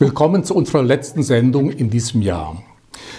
Willkommen zu unserer letzten Sendung in diesem Jahr.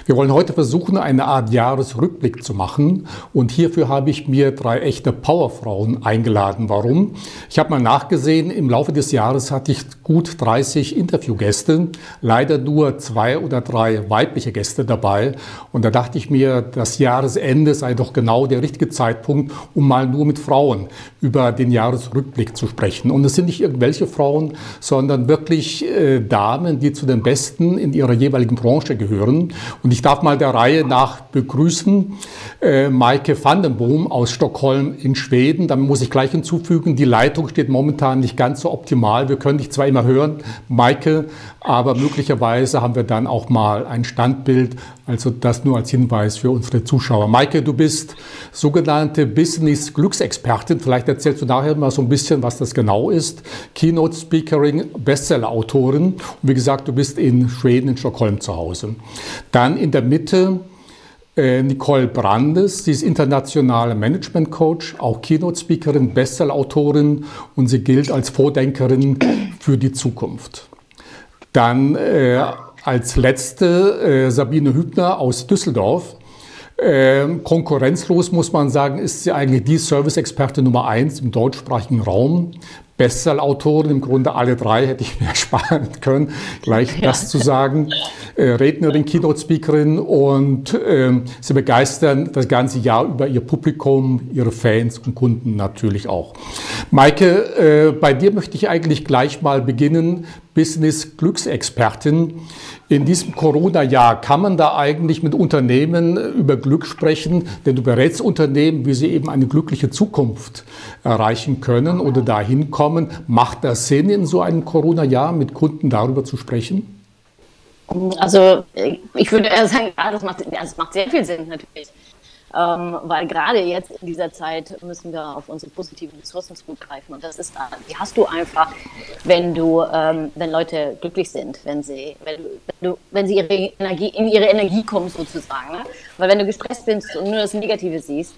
Wir wollen heute versuchen, eine Art Jahresrückblick zu machen. Und hierfür habe ich mir drei echte Powerfrauen eingeladen. Warum? Ich habe mal nachgesehen, im Laufe des Jahres hatte ich gut 30 Interviewgäste, leider nur zwei oder drei weibliche Gäste dabei. Und da dachte ich mir, das Jahresende sei doch genau der richtige Zeitpunkt, um mal nur mit Frauen über den Jahresrückblick zu sprechen. Und es sind nicht irgendwelche Frauen, sondern wirklich äh, Damen, die zu den Besten in ihrer jeweiligen Branche gehören. Und ich darf mal der Reihe nach begrüßen äh, Maike van den Boom aus Stockholm in Schweden. Dann muss ich gleich hinzufügen, die Leitung steht momentan nicht ganz so optimal. Wir können dich zwar immer hören, Maike, aber möglicherweise haben wir dann auch mal ein Standbild. Also das nur als Hinweis für unsere Zuschauer. Maike, du bist sogenannte Business-Glücksexpertin. Vielleicht erzählst du nachher mal so ein bisschen, was das genau ist. Keynote-Speakerin, Bestseller-Autorin. Und wie gesagt, du bist in Schweden, in Stockholm zu Hause. Dann in der Mitte äh, Nicole Brandes, sie ist internationale Management Coach, auch Keynote Speakerin, Bestseller-Autorin und sie gilt als Vordenkerin für die Zukunft. Dann äh, als letzte äh, Sabine Hübner aus Düsseldorf. Ähm, konkurrenzlos muss man sagen, ist sie eigentlich die Service-Experte Nummer eins im deutschsprachigen Raum. Bestseller-Autoren, im Grunde alle drei hätte ich mir sparen können, gleich ja. das zu sagen. Äh, Rednerin, Keynote-Speakerin und äh, sie begeistern das ganze Jahr über ihr Publikum, ihre Fans und Kunden natürlich auch. Maike, äh, bei dir möchte ich eigentlich gleich mal beginnen. Business-Glücksexpertin. In diesem Corona-Jahr kann man da eigentlich mit Unternehmen über Glück sprechen, denn du berätst Unternehmen, wie sie eben eine glückliche Zukunft erreichen können oder dahin kommen. Macht das Sinn, in so einem Corona-Jahr mit Kunden darüber zu sprechen? Also ich würde eher sagen, ja, das macht, das macht sehr viel Sinn natürlich. Ähm, weil gerade jetzt in dieser Zeit müssen wir auf unsere positiven Ressourcen zurückgreifen. Und das ist, die hast du einfach, wenn du, ähm, wenn Leute glücklich sind, wenn sie, wenn, du, wenn sie ihre Energie, in ihre Energie kommen sozusagen. Ne? Weil wenn du gestresst bist und nur das Negative siehst,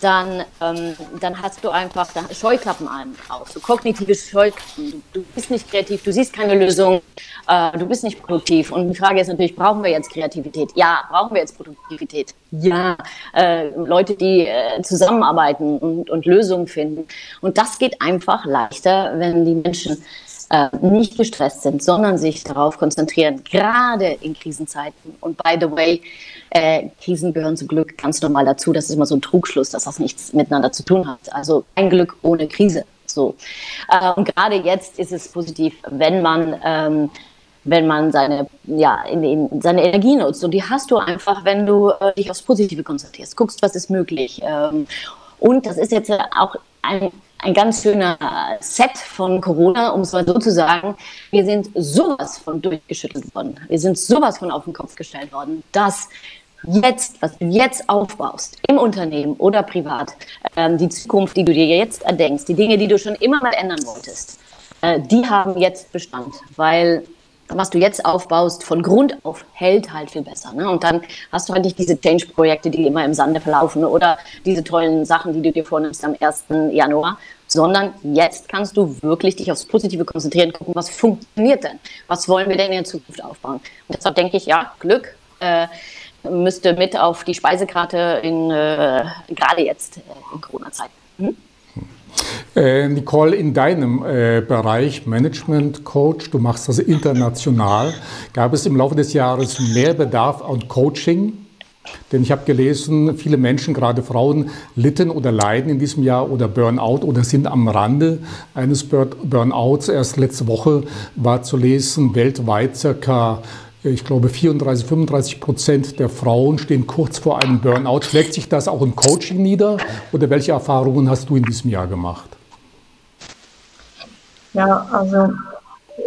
dann, ähm, dann hast du einfach Scheuklappen an auf, so kognitive Scheuklappen. Du, du, bist nicht kreativ, du siehst keine Lösung, äh, du bist nicht produktiv. Und die Frage ist natürlich, brauchen wir jetzt Kreativität? Ja. Brauchen wir jetzt Produktivität? Ja. Äh, Leute, die äh, zusammenarbeiten und, und Lösungen finden. Und das geht einfach leichter, wenn die Menschen äh, nicht gestresst sind, sondern sich darauf konzentrieren, gerade in Krisenzeiten. Und by the way, äh, Krisen gehören zum Glück ganz normal dazu. Das ist immer so ein Trugschluss, dass das nichts miteinander zu tun hat. Also kein Glück ohne Krise. So. Äh, und gerade jetzt ist es positiv, wenn man ähm, wenn man seine, ja, in, in, seine Energie nutzt. Und die hast du einfach, wenn du äh, dich aufs Positive konzentrierst, guckst, was ist möglich. Ähm, und das ist jetzt auch ein, ein ganz schöner Set von Corona, um es mal so zu sagen. Wir sind sowas von durchgeschüttelt worden. Wir sind sowas von auf den Kopf gestellt worden, dass jetzt, was du jetzt aufbaust, im Unternehmen oder privat, ähm, die Zukunft, die du dir jetzt erdenkst, die Dinge, die du schon immer mal ändern wolltest, äh, die haben jetzt Bestand, weil was du jetzt aufbaust, von Grund auf hält halt viel besser. Ne? Und dann hast du halt nicht diese Change-Projekte, die immer im Sande verlaufen oder diese tollen Sachen, die du dir vornimmst am 1. Januar, sondern jetzt kannst du wirklich dich aufs Positive konzentrieren, gucken, was funktioniert denn? Was wollen wir denn in der Zukunft aufbauen? Und deshalb denke ich, ja, Glück. Äh, müsste mit auf die Speisekarte in, äh, gerade jetzt äh, in Corona-Zeiten. Äh, Nicole, in deinem äh, Bereich Management Coach, du machst das international, gab es im Laufe des Jahres mehr Bedarf an Coaching? Denn ich habe gelesen, viele Menschen, gerade Frauen, litten oder leiden in diesem Jahr oder Burnout oder sind am Rande eines Burnouts. Erst letzte Woche war zu lesen, weltweit circa ich glaube, 34, 35 Prozent der Frauen stehen kurz vor einem Burnout. Schlägt sich das auch im Coaching nieder oder welche Erfahrungen hast du in diesem Jahr gemacht? Ja, also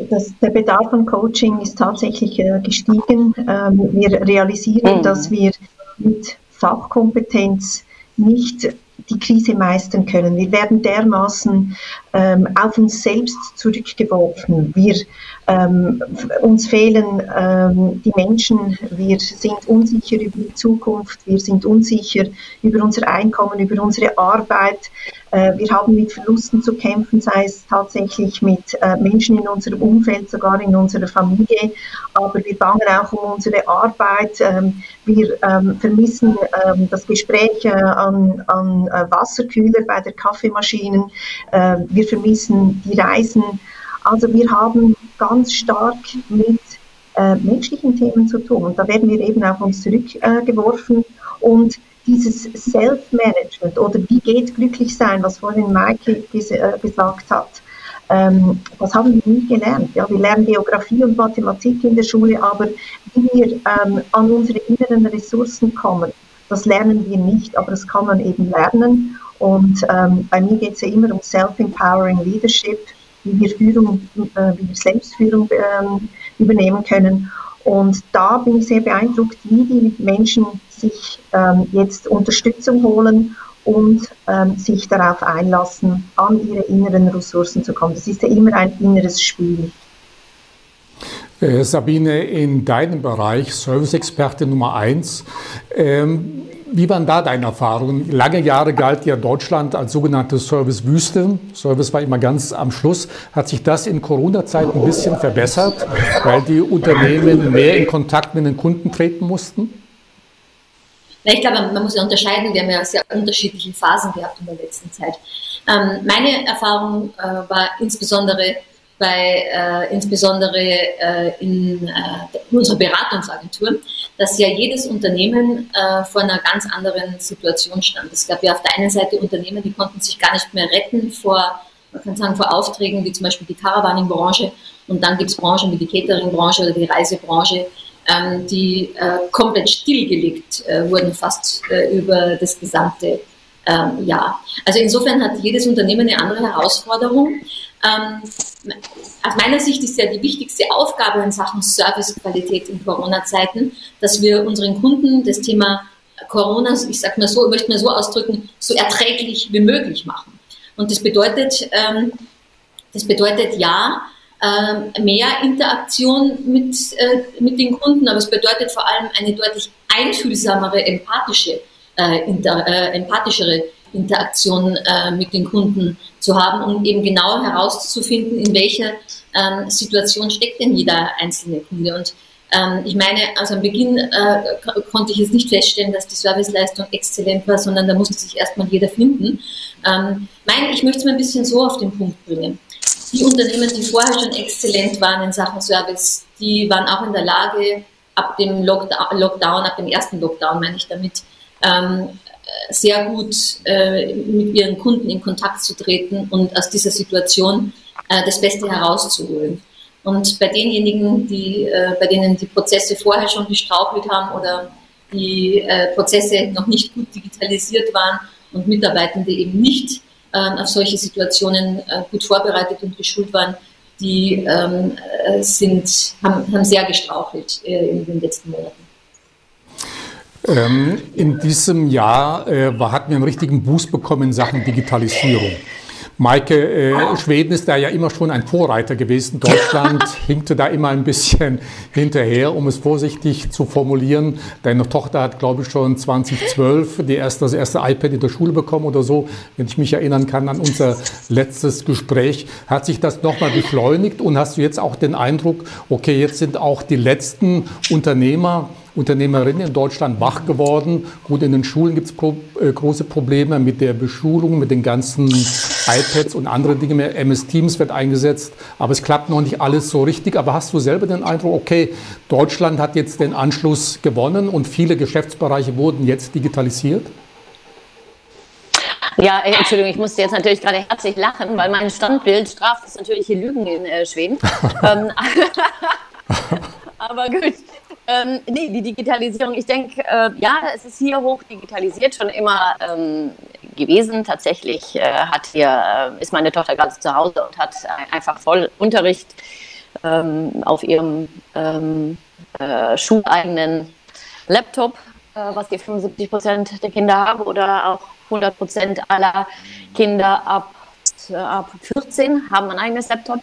das, der Bedarf an Coaching ist tatsächlich äh, gestiegen. Ähm, wir realisieren, mhm. dass wir mit Fachkompetenz nicht die Krise meistern können. Wir werden dermaßen ähm, auf uns selbst zurückgeworfen. Wir, ähm, uns fehlen ähm, die Menschen, wir sind unsicher über die Zukunft, wir sind unsicher über unser Einkommen, über unsere Arbeit. Äh, wir haben mit Verlusten zu kämpfen, sei es tatsächlich mit äh, Menschen in unserem Umfeld, sogar in unserer Familie. Aber wir bangen auch um unsere Arbeit. Ähm, wir ähm, vermissen ähm, das Gespräch äh, an, an Wasserkühler bei der Kaffeemaschine. Wir vermissen die Reisen. Also wir haben ganz stark mit menschlichen Themen zu tun. Und da werden wir eben auf uns zurückgeworfen. Und dieses Self-Management oder wie geht glücklich sein, was vorhin Maike äh, gesagt hat, ähm, das haben wir nie gelernt. Ja, wir lernen Geografie und Mathematik in der Schule, aber wie wir ähm, an unsere inneren Ressourcen kommen, das lernen wir nicht, aber das kann man eben lernen. Und ähm, bei mir geht es ja immer um Self-Empowering Leadership, wie wir Führung, äh, wie wir Selbstführung ähm, übernehmen können. Und da bin ich sehr beeindruckt, wie die Menschen sich ähm, jetzt Unterstützung holen und ähm, sich darauf einlassen, an ihre inneren Ressourcen zu kommen. Das ist ja immer ein inneres Spiel. Äh, Sabine, in deinem Bereich, Service-Experte Nummer eins, ähm, wie waren da deine Erfahrungen? Lange Jahre galt ja Deutschland als sogenannte Servicewüste. Service war immer ganz am Schluss. Hat sich das in Corona-Zeit ein bisschen verbessert, weil die Unternehmen mehr in Kontakt mit den Kunden treten mussten? ich glaube, man muss ja unterscheiden. Wir haben ja sehr unterschiedliche Phasen gehabt in der letzten Zeit. Ähm, meine Erfahrung äh, war insbesondere bei, äh, insbesondere äh, in äh, unserer Beratungsagentur, dass ja jedes Unternehmen äh, vor einer ganz anderen Situation stand. Es gab ja auf der einen Seite Unternehmen, die konnten sich gar nicht mehr retten vor, man kann sagen, vor Aufträgen, wie zum Beispiel die Caravaning-Branche. Und dann gibt es Branchen wie die Catering-Branche oder die Reisebranche, ähm, die äh, komplett stillgelegt äh, wurden, fast äh, über das gesamte ähm, Jahr. Also insofern hat jedes Unternehmen eine andere Herausforderung. Ähm, aus meiner Sicht ist ja die wichtigste Aufgabe in Sachen Servicequalität in Corona-Zeiten, dass wir unseren Kunden das Thema Corona, ich sag mal so, möchte mal so ausdrücken, so erträglich wie möglich machen. Und das bedeutet, ähm, das bedeutet ja, äh, mehr Interaktion mit, äh, mit den Kunden, aber es bedeutet vor allem eine deutlich einfühlsamere, empathische, äh, inter, äh, empathischere Interaktion äh, mit den Kunden zu haben, um eben genau herauszufinden, in welcher ähm, Situation steckt denn jeder einzelne Kunde. Und ähm, ich meine, also am Beginn äh, konnte ich jetzt nicht feststellen, dass die Serviceleistung exzellent war, sondern da musste sich erstmal jeder finden. Ähm, mein, ich möchte es mal ein bisschen so auf den Punkt bringen. Die Unternehmen, die vorher schon exzellent waren in Sachen Service, die waren auch in der Lage, ab dem Lockdown, Lockdown ab dem ersten Lockdown meine ich damit, ähm, sehr gut äh, mit ihren Kunden in Kontakt zu treten und aus dieser Situation äh, das Beste herauszuholen. Und bei denjenigen, die, äh, bei denen die Prozesse vorher schon gestrauchelt haben oder die äh, Prozesse noch nicht gut digitalisiert waren und Mitarbeitende eben nicht ähm, auf solche Situationen äh, gut vorbereitet und geschult waren, die ähm, äh, sind, haben, haben sehr gestrauchelt in den letzten Monaten. Ähm, in diesem Jahr äh, hatten wir einen richtigen Boost bekommen in Sachen Digitalisierung. Maike, äh, Schweden ist da ja immer schon ein Vorreiter gewesen. Deutschland hinkte da immer ein bisschen hinterher, um es vorsichtig zu formulieren. Deine Tochter hat, glaube ich, schon 2012 die erste, das erste iPad in der Schule bekommen oder so. Wenn ich mich erinnern kann an unser letztes Gespräch, hat sich das nochmal beschleunigt und hast du jetzt auch den Eindruck, okay, jetzt sind auch die letzten Unternehmer, Unternehmerinnen in Deutschland wach geworden. Gut, in den Schulen gibt es pro, äh, große Probleme mit der Beschulung, mit den ganzen iPads und andere Dinge mehr. MS Teams wird eingesetzt, aber es klappt noch nicht alles so richtig. Aber hast du selber den Eindruck, okay, Deutschland hat jetzt den Anschluss gewonnen und viele Geschäftsbereiche wurden jetzt digitalisiert? Ja, äh, Entschuldigung, ich musste jetzt natürlich gerade herzlich lachen, weil mein Standbild straft es natürlich hier Lügen in äh, Schweden. Ähm, aber gut. Ähm, nee, die Digitalisierung, ich denke, äh, ja, es ist hier hoch digitalisiert schon immer ähm, gewesen. Tatsächlich äh, hat hier, äh, ist meine Tochter gerade zu Hause und hat einfach voll Unterricht ähm, auf ihrem ähm, äh, schuleigenen Laptop, äh, was die 75 Prozent der Kinder haben oder auch 100 Prozent aller Kinder ab, äh, ab 14 haben ein eigenes Laptop.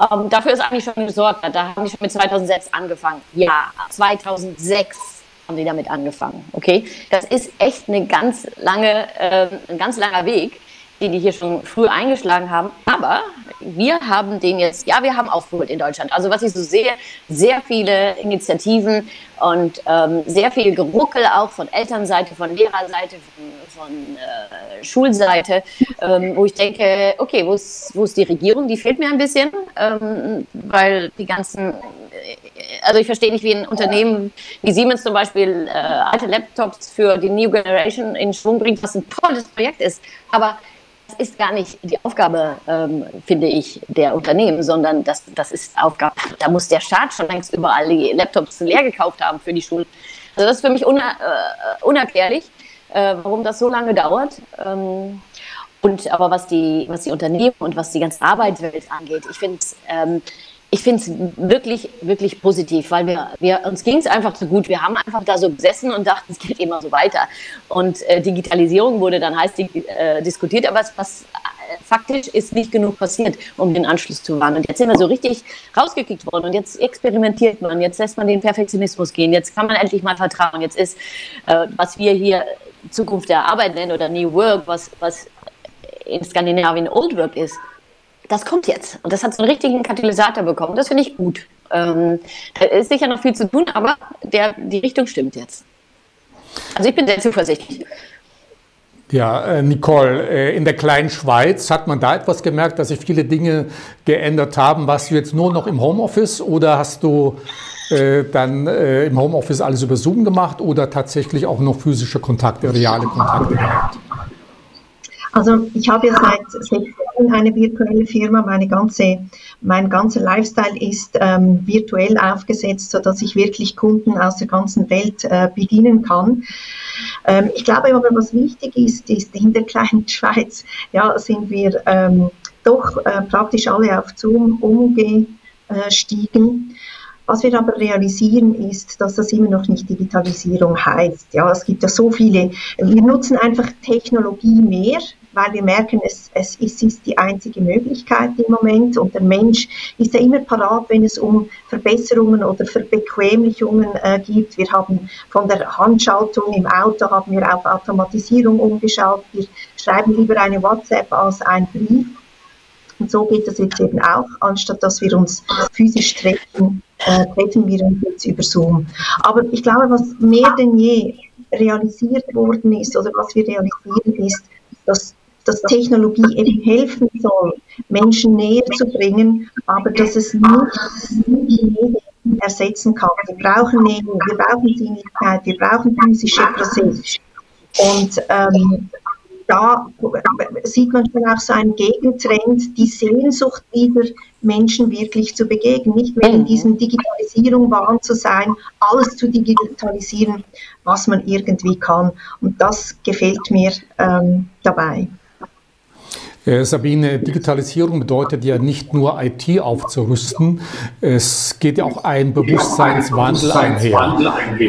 Ähm, dafür ist eigentlich schon gesorgt. Da haben die schon mit 2006 angefangen. Ja, 2006 haben die damit angefangen. Okay, das ist echt eine ganz lange, äh, ein ganz langer Weg, die, die hier schon früh eingeschlagen haben. Aber wir haben den jetzt, ja, wir haben aufgeholt in Deutschland. Also was ich so sehe, sehr viele Initiativen und ähm, sehr viel Geruckel auch von Elternseite, von Lehrerseite, von, von äh, Schulseite, ähm, wo ich denke, okay, wo ist, wo ist die Regierung? Die fehlt mir ein bisschen, ähm, weil die ganzen also ich verstehe nicht, wie ein Unternehmen wie Siemens zum Beispiel äh, alte Laptops für die New Generation in Schwung bringt, was ein tolles Projekt ist. Aber das ist gar nicht die Aufgabe, ähm, finde ich, der Unternehmen, sondern das, das ist Aufgabe, da muss der Staat schon längst überall die Laptops leer gekauft haben für die Schulen. Also das ist für mich uner, äh, unerklärlich, äh, warum das so lange dauert. Ähm, und aber was die, was die Unternehmen und was die ganze Arbeitswelt angeht, ich finde ähm, ich finde es wirklich, wirklich positiv, weil wir, wir uns ging es einfach zu gut. Wir haben einfach da so gesessen und dachten, es geht immer so weiter. Und äh, Digitalisierung wurde dann heiß äh, diskutiert, aber es, was äh, faktisch ist nicht genug passiert, um den Anschluss zu wahren. Und jetzt sind wir so richtig rausgekickt worden und jetzt experimentiert man, jetzt lässt man den Perfektionismus gehen, jetzt kann man endlich mal vertrauen. Jetzt ist, äh, was wir hier Zukunft der Arbeit nennen oder New Work, was, was in Skandinavien Old Work ist, das kommt jetzt. Und das hat so einen richtigen Katalysator bekommen. Das finde ich gut. Ähm, da ist sicher noch viel zu tun, aber der, die Richtung stimmt jetzt. Also ich bin sehr zuversichtlich. Ja, äh, Nicole, äh, in der kleinen Schweiz hat man da etwas gemerkt, dass sich viele Dinge geändert haben. Warst du jetzt nur noch im Homeoffice oder hast du äh, dann äh, im Homeoffice alles über Zoom gemacht oder tatsächlich auch noch physische Kontakte, reale Kontakte gehabt? Also ich habe ja seit sechs Jahren eine virtuelle Firma. Meine ganze, mein ganzer Lifestyle ist ähm, virtuell aufgesetzt, sodass ich wirklich Kunden aus der ganzen Welt äh, bedienen kann. Ähm, ich glaube aber, was wichtig ist, ist in der kleinen Schweiz, ja, sind wir ähm, doch äh, praktisch alle auf Zoom umgestiegen. Was wir aber realisieren ist, dass das immer noch nicht Digitalisierung heißt. Ja, es gibt ja so viele. Wir nutzen einfach Technologie mehr, weil wir merken, es, es, es ist die einzige Möglichkeit im Moment und der Mensch ist ja immer parat, wenn es um Verbesserungen oder Verbequemlichungen äh, gibt. Wir haben von der Handschaltung im Auto haben wir auf Automatisierung umgeschaut. Wir schreiben lieber eine WhatsApp als einen Brief. Und so geht das jetzt eben auch, anstatt dass wir uns physisch treffen, äh, treffen wir uns jetzt über Zoom. Aber ich glaube, was mehr denn je realisiert worden ist oder was wir realisieren ist, dass dass Technologie eben helfen soll, Menschen näher zu bringen, aber dass es nicht Nähe ersetzen kann. Wir brauchen Nähe, wir brauchen Sinnlichkeit, wir brauchen physische Prozesse. Und ähm, da sieht man schon auch so einen Gegentrend, die Sehnsucht wieder Menschen wirklich zu begegnen, nicht mehr in diesem Digitalisierung wahn zu sein, alles zu digitalisieren, was man irgendwie kann. Und das gefällt mir ähm, dabei. Äh, Sabine, Digitalisierung bedeutet ja nicht nur IT aufzurüsten, es geht ja auch ein Bewusstseinswandel einher.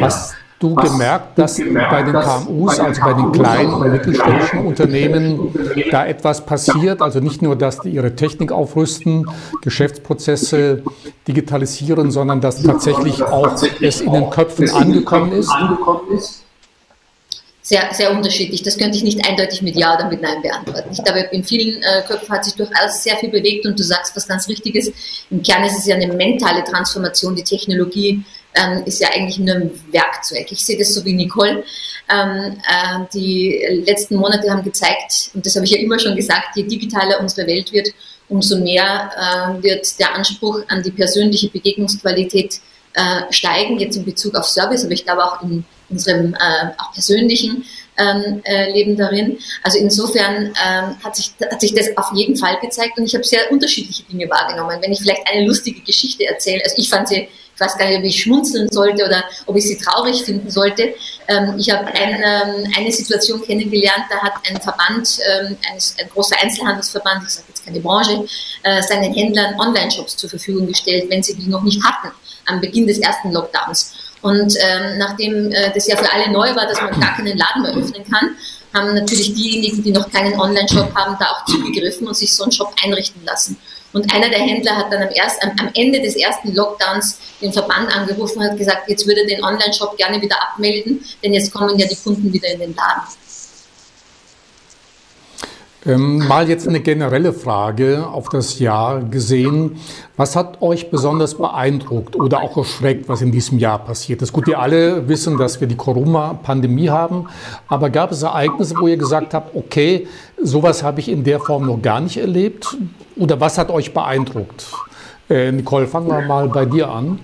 Hast du gemerkt, dass bei den KMUs, also bei den kleinen und mittelständischen Unternehmen, da etwas passiert? Also nicht nur, dass die ihre Technik aufrüsten, Geschäftsprozesse digitalisieren, sondern dass tatsächlich auch es in den Köpfen angekommen ist? sehr, sehr unterschiedlich. Das könnte ich nicht eindeutig mit Ja oder mit Nein beantworten. Ich glaube, in vielen äh, Köpfen hat sich durchaus sehr viel bewegt und du sagst was ganz Wichtiges. Im Kern ist es ja eine mentale Transformation. Die Technologie ähm, ist ja eigentlich nur ein Werkzeug. Ich sehe das so wie Nicole. Ähm, äh, die letzten Monate haben gezeigt, und das habe ich ja immer schon gesagt, je digitaler unsere Welt wird, umso mehr äh, wird der Anspruch an die persönliche Begegnungsqualität äh, steigen, jetzt in Bezug auf Service, aber ich glaube auch in unserem äh, auch persönlichen ähm, äh, Leben darin. Also insofern ähm, hat, sich, hat sich das auf jeden Fall gezeigt und ich habe sehr unterschiedliche Dinge wahrgenommen. Wenn ich vielleicht eine lustige Geschichte erzähle, also ich fand sie, weiß gar nicht, ob ich schmunzeln sollte oder ob ich sie traurig finden sollte. Ähm, ich habe ein, ähm, eine Situation kennengelernt, da hat ein Verband, ähm, ein, ein großer Einzelhandelsverband, ich sage jetzt keine Branche, äh, seinen Händlern Online-Shops zur Verfügung gestellt, wenn sie die noch nicht hatten am Beginn des ersten Lockdowns. Und ähm, nachdem äh, das ja für alle neu war, dass man gar keinen Laden mehr öffnen kann, haben natürlich diejenigen, die noch keinen Online-Shop haben, da auch zugegriffen und sich so einen Shop einrichten lassen. Und einer der Händler hat dann am, erst, am, Ende des ersten Lockdowns den Verband angerufen und hat gesagt, jetzt würde er den Online-Shop gerne wieder abmelden, denn jetzt kommen ja die Kunden wieder in den Laden. Ähm, mal jetzt eine generelle Frage auf das Jahr gesehen. Was hat euch besonders beeindruckt oder auch erschreckt, was in diesem Jahr passiert ist? Gut, wir alle wissen, dass wir die Corona-Pandemie haben, aber gab es Ereignisse, wo ihr gesagt habt, okay, sowas habe ich in der Form noch gar nicht erlebt? Oder was hat euch beeindruckt? Äh, Nicole, fangen wir mal bei dir an.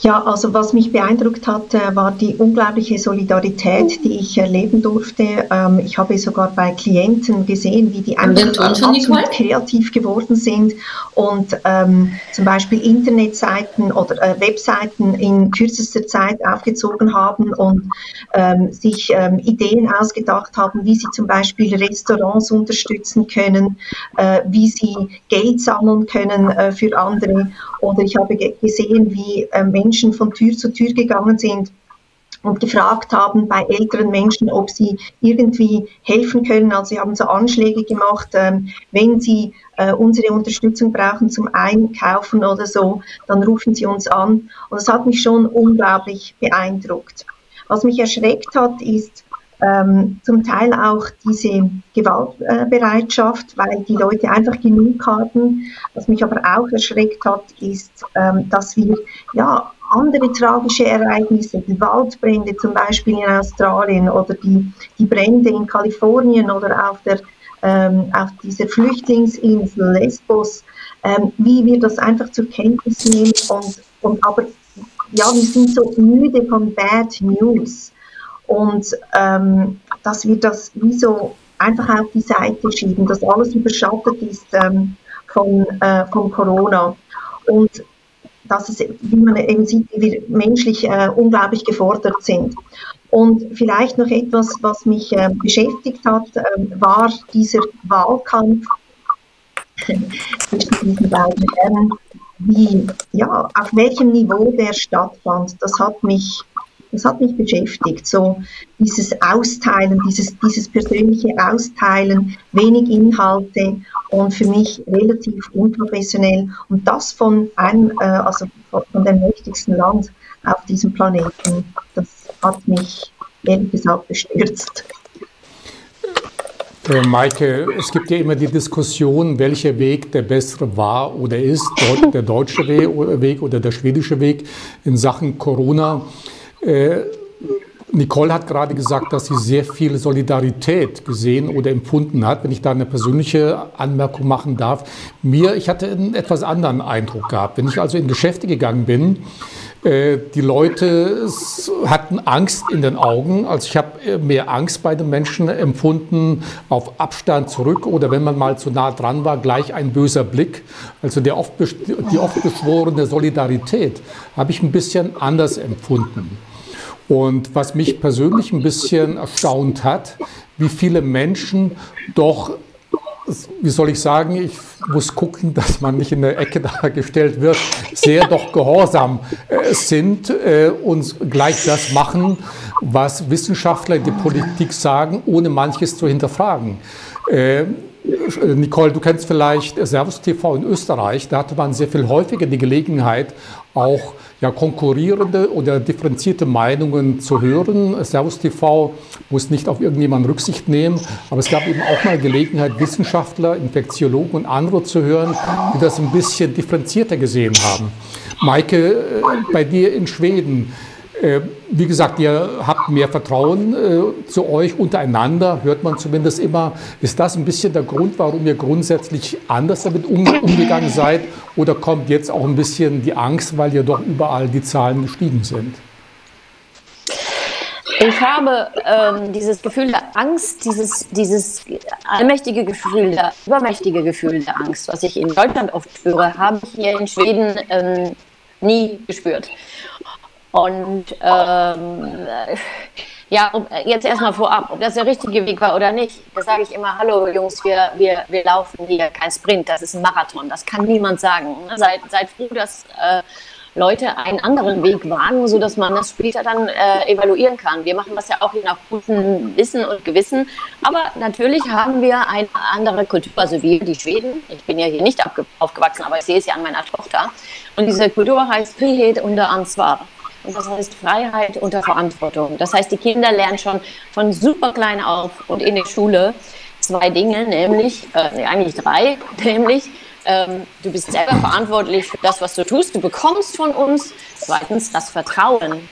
Ja, also was mich beeindruckt hat, äh, war die unglaubliche Solidarität, die ich erleben durfte. Ähm, ich habe sogar bei Klienten gesehen, wie die einfach absolut kreativ geworden sind und ähm, zum Beispiel Internetseiten oder äh, Webseiten in kürzester Zeit aufgezogen haben und ähm, sich ähm, Ideen ausgedacht haben, wie sie zum Beispiel Restaurants unterstützen können, äh, wie sie Geld sammeln können äh, für andere. Oder ich habe gesehen, wie äh, Menschen von Tür zu Tür gegangen sind und gefragt haben bei älteren Menschen, ob sie irgendwie helfen können. Also sie haben so Anschläge gemacht, ähm, wenn sie äh, unsere Unterstützung brauchen zum Einkaufen oder so, dann rufen sie uns an. Und das hat mich schon unglaublich beeindruckt. Was mich erschreckt hat, ist ähm, zum Teil auch diese Gewaltbereitschaft, weil die Leute einfach genug hatten. Was mich aber auch erschreckt hat, ist, ähm, dass wir ja andere tragische Ereignisse, die Waldbrände zum Beispiel in Australien oder die, die Brände in Kalifornien oder auf, der, ähm, auf dieser Flüchtlingsinsel Lesbos, ähm, wie wir das einfach zur Kenntnis nehmen und, und aber ja, wir sind so müde von Bad News und ähm, dass wir das wie so einfach auf die Seite schieben, dass alles überschattet ist ähm, von, äh, von Corona. Und dass es, wie man eben sieht, wie wir menschlich äh, unglaublich gefordert sind. Und vielleicht noch etwas, was mich äh, beschäftigt hat, äh, war dieser Wahlkampf zwischen diesen beiden Herren, wie, ja, auf welchem Niveau der stattfand. Das hat mich das hat mich beschäftigt. So dieses Austeilen, dieses, dieses persönliche Austeilen, wenig Inhalte und für mich relativ unprofessionell. Und das von einem, äh, also von dem mächtigsten Land auf diesem Planeten, das hat mich ehrlich gesagt bestürzt. Maike, es gibt ja immer die Diskussion, welcher Weg der bessere war oder ist, der deutsche Weg oder der schwedische Weg in Sachen Corona. Äh, Nicole hat gerade gesagt, dass sie sehr viel Solidarität gesehen oder empfunden hat. Wenn ich da eine persönliche Anmerkung machen darf, mir, ich hatte einen etwas anderen Eindruck gehabt. Wenn ich also in Geschäfte gegangen bin, äh, die Leute hatten Angst in den Augen. Also ich habe äh, mehr Angst bei den Menschen empfunden, auf Abstand zurück oder wenn man mal zu nah dran war, gleich ein böser Blick. Also oft, die oft beschworene Solidarität habe ich ein bisschen anders empfunden. Und was mich persönlich ein bisschen erstaunt hat, wie viele Menschen doch, wie soll ich sagen, ich muss gucken, dass man nicht in der Ecke dargestellt wird, sehr doch gehorsam äh, sind äh, und gleich das machen, was Wissenschaftler in der Politik sagen, ohne manches zu hinterfragen. Äh, Nicole, du kennst vielleicht Servus TV in Österreich. Da hatte man sehr viel häufiger die Gelegenheit, auch ja, konkurrierende oder differenzierte Meinungen zu hören. Servus TV muss nicht auf irgendjemanden Rücksicht nehmen, aber es gab eben auch mal Gelegenheit, Wissenschaftler, Infektiologen und andere zu hören, die das ein bisschen differenzierter gesehen haben. Maike, äh, bei dir in Schweden, äh, wie gesagt, ihr habt mehr Vertrauen äh, zu euch untereinander, hört man zumindest immer. Ist das ein bisschen der Grund, warum ihr grundsätzlich anders damit um, umgegangen seid? Oder kommt jetzt auch ein bisschen die Angst, weil ja doch überall die Zahlen gestiegen sind? Ich habe ähm, dieses Gefühl der Angst, dieses, dieses allmächtige Gefühl, der übermächtige Gefühl der Angst, was ich in Deutschland oft spüre, habe ich hier in Schweden ähm, nie gespürt. Und ähm, ja, jetzt erstmal vorab, ob das der richtige Weg war oder nicht, da sage ich immer, hallo Jungs, wir, wir, wir laufen hier kein Sprint, das ist ein Marathon, das kann niemand sagen. Seid, seid froh, dass äh, Leute einen anderen Weg wagen, sodass man das später dann äh, evaluieren kann. Wir machen das ja auch hier nach gutem Wissen und Gewissen, aber natürlich haben wir eine andere Kultur, also wir, die Schweden, ich bin ja hier nicht aufgewachsen, aber ich sehe es ja an meiner Tochter, und diese Kultur heißt Frihet unter Ansvar. Und das heißt Freiheit unter Verantwortung. Das heißt, die Kinder lernen schon von super klein auf und in der Schule zwei Dinge, nämlich, äh, eigentlich drei, nämlich, ähm, du bist selber verantwortlich für das, was du tust. Du bekommst von uns. Zweitens, das Vertrauen,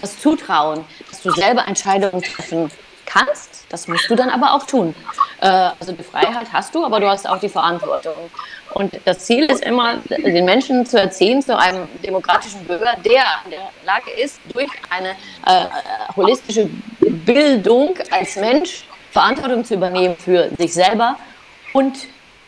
das Zutrauen, dass du selber Entscheidungen treffen kannst. Das musst du dann aber auch tun. Äh, also die Freiheit hast du, aber du hast auch die Verantwortung. Und das Ziel ist immer, den Menschen zu erziehen zu einem demokratischen Bürger, der in der Lage ist, durch eine äh, holistische Bildung als Mensch Verantwortung zu übernehmen für sich selber und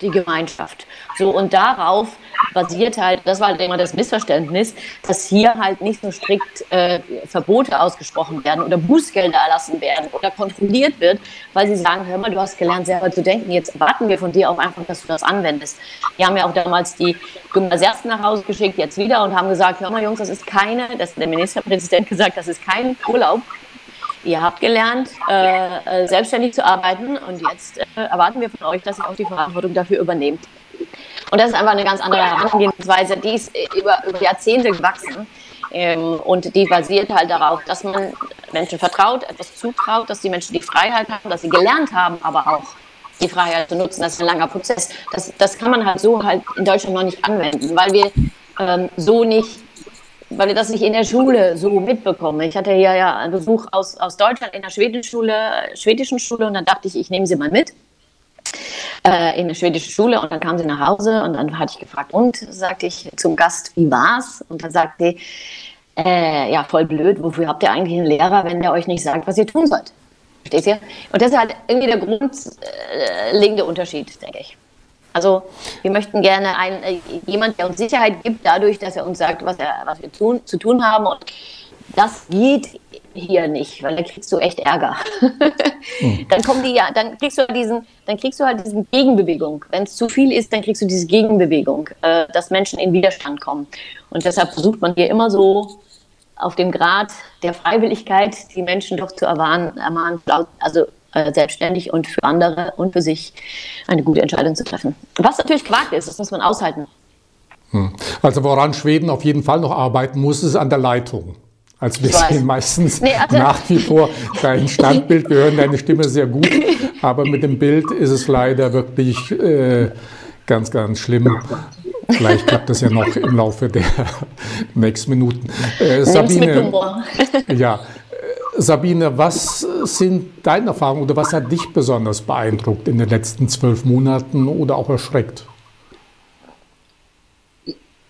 die Gemeinschaft. So, und darauf basiert halt, das war halt immer das Missverständnis, dass hier halt nicht so strikt äh, Verbote ausgesprochen werden oder Bußgelder erlassen werden oder kontrolliert wird, weil sie sagen, hör mal, du hast gelernt, selber zu denken, jetzt erwarten wir von dir auch einfach, dass du das anwendest. Wir haben ja auch damals die Gymnasiasten nach Hause geschickt, jetzt wieder und haben gesagt, hör mal Jungs, das ist keine, das hat der Ministerpräsident gesagt, das ist kein Urlaub, Ihr habt gelernt, äh, äh, selbstständig zu arbeiten und jetzt äh, erwarten wir von euch, dass ihr auch die Verantwortung dafür übernehmt. Und das ist einfach eine ganz andere Herangehensweise, die ist äh, über, über Jahrzehnte gewachsen. Ähm, und die basiert halt darauf, dass man Menschen vertraut, etwas zutraut, dass die Menschen die Freiheit haben, dass sie gelernt haben, aber auch die Freiheit zu nutzen. Das ist ein langer Prozess. Das, das kann man halt so halt in Deutschland noch nicht anwenden, weil wir ähm, so nicht weil ich das nicht in der Schule so mitbekomme. Ich hatte hier ja einen Besuch aus, aus Deutschland in der schwedischen Schule, schwedischen Schule und dann dachte ich, ich nehme sie mal mit äh, in eine schwedische Schule und dann kam sie nach Hause und dann hatte ich gefragt, und, sagte ich zum Gast, wie war's? Und dann sagte sie, äh, ja, voll blöd, wofür habt ihr eigentlich einen Lehrer, wenn der euch nicht sagt, was ihr tun sollt? Versteht ihr? Und das ist halt irgendwie der grundlegende Unterschied, denke ich. Also wir möchten gerne einen, äh, jemand, der uns Sicherheit gibt, dadurch, dass er uns sagt, was, er, was wir tun, zu tun haben. Und das geht hier nicht, weil da kriegst du echt Ärger. Hm. Dann kommen die ja, dann kriegst du halt diesen, dann kriegst du halt diesen Gegenbewegung. Wenn es zu viel ist, dann kriegst du diese Gegenbewegung, äh, dass Menschen in Widerstand kommen. Und deshalb versucht man hier immer so auf dem Grad der Freiwilligkeit die Menschen doch zu ermahnen, ermahnen also äh, selbstständig und für andere und für sich eine gute Entscheidung zu treffen. Was natürlich Quark ist, das muss man aushalten. Hm. Also woran Schweden auf jeden Fall noch arbeiten muss, ist an der Leitung. Also wir sehen meistens nee, also nach wie vor dein Standbild, wir hören deine Stimme sehr gut, aber mit dem Bild ist es leider wirklich äh, ganz, ganz schlimm. Vielleicht klappt das ja noch im Laufe der nächsten Minuten. Äh, Sabine, ja, Sabine, was sind deine Erfahrungen oder was hat dich besonders beeindruckt in den letzten zwölf Monaten oder auch erschreckt?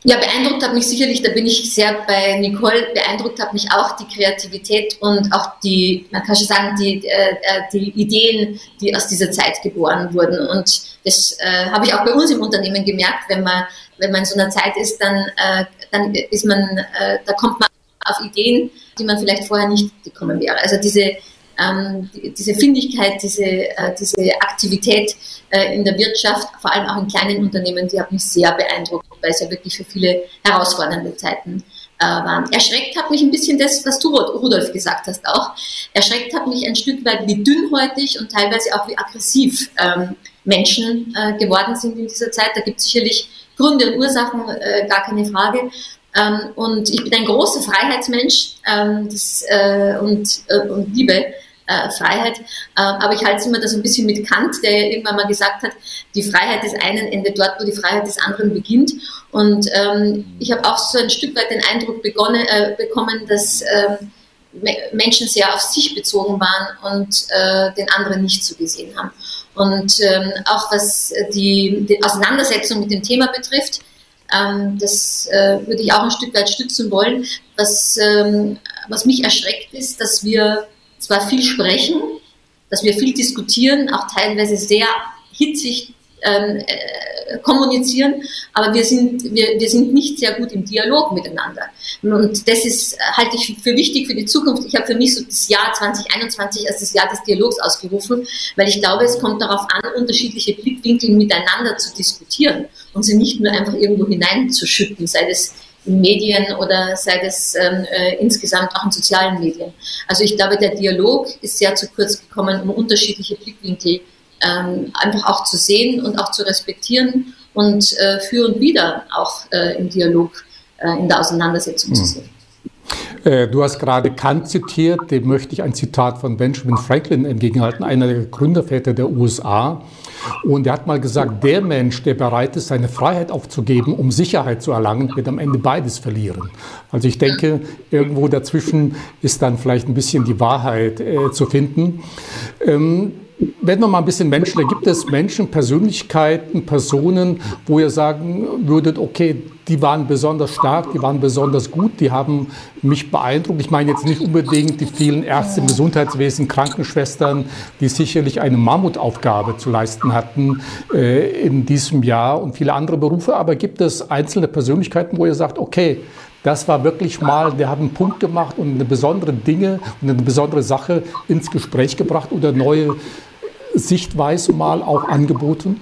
Ja, beeindruckt hat mich sicherlich, da bin ich sehr bei Nicole, beeindruckt hat mich auch die Kreativität und auch die, man kann schon sagen, die, äh, äh die Ideen, die aus dieser Zeit geboren wurden. Und das äh, habe ich auch bei uns im Unternehmen gemerkt, wenn man, wenn man in so einer Zeit ist, dann, äh, dann ist man, äh, da kommt man auf Ideen, die man vielleicht vorher nicht gekommen wäre. Also diese, ähm, diese Findigkeit, diese, äh, diese Aktivität äh, in der Wirtschaft, vor allem auch in kleinen Unternehmen, die hat mich sehr beeindruckt, weil es ja wirklich für viele herausfordernde Zeiten äh, waren. Erschreckt hat mich ein bisschen das, was du, Rudolf, gesagt hast auch. Erschreckt hat mich ein Stück weit, wie dünnhäutig und teilweise auch wie aggressiv ähm, Menschen äh, geworden sind in dieser Zeit. Da gibt es sicherlich Gründe und Ursachen, äh, gar keine Frage. Ähm, und ich bin ein großer Freiheitsmensch ähm, das, äh, und, äh, und liebe äh, Freiheit. Ähm, aber ich halte es immer da so ein bisschen mit Kant, der ja irgendwann mal gesagt hat, die Freiheit des einen endet dort, wo die Freiheit des anderen beginnt. Und ähm, ich habe auch so ein Stück weit den Eindruck begonnen, äh, bekommen, dass ähm, Menschen sehr auf sich bezogen waren und äh, den anderen nicht so gesehen haben. Und ähm, auch was die, die Auseinandersetzung mit dem Thema betrifft, ähm, das äh, würde ich auch ein Stück weit stützen wollen. Was, ähm, was mich erschreckt ist, dass wir zwar viel sprechen, dass wir viel diskutieren, auch teilweise sehr hitzig ähm, äh, kommunizieren, aber wir sind, wir, wir sind nicht sehr gut im Dialog miteinander. Und das ist, halte ich für wichtig für die Zukunft. Ich habe für mich so das Jahr 2021 als das Jahr des Dialogs ausgerufen, weil ich glaube, es kommt darauf an, unterschiedliche Blickwinkel miteinander zu diskutieren und sie nicht nur einfach irgendwo hineinzuschütten, sei es in Medien oder sei es ähm, äh, insgesamt auch in sozialen Medien. Also ich glaube, der Dialog ist sehr zu kurz gekommen, um unterschiedliche Blickwinkel ähm, einfach auch zu sehen und auch zu respektieren und äh, für und wieder auch äh, im Dialog, äh, in der Auseinandersetzung mhm. zu sehen. Äh, du hast gerade Kant zitiert, dem möchte ich ein Zitat von Benjamin Franklin entgegenhalten, einer der Gründerväter der USA. Und er hat mal gesagt, der Mensch, der bereit ist, seine Freiheit aufzugeben, um Sicherheit zu erlangen, wird am Ende beides verlieren. Also ich denke, irgendwo dazwischen ist dann vielleicht ein bisschen die Wahrheit äh, zu finden. Ähm, werden wir mal ein bisschen menschlicher. Gibt es Menschen, Persönlichkeiten, Personen, wo ihr sagen würdet, okay, die waren besonders stark, die waren besonders gut, die haben mich beeindruckt. Ich meine jetzt nicht unbedingt die vielen Ärzte im Gesundheitswesen, Krankenschwestern, die sicherlich eine Mammutaufgabe zu leisten hatten äh, in diesem Jahr und viele andere Berufe. Aber gibt es einzelne Persönlichkeiten, wo ihr sagt, okay, das war wirklich mal, der hat einen Punkt gemacht und eine besondere Dinge und eine besondere Sache ins Gespräch gebracht oder neue Sichtweise mal auch angeboten?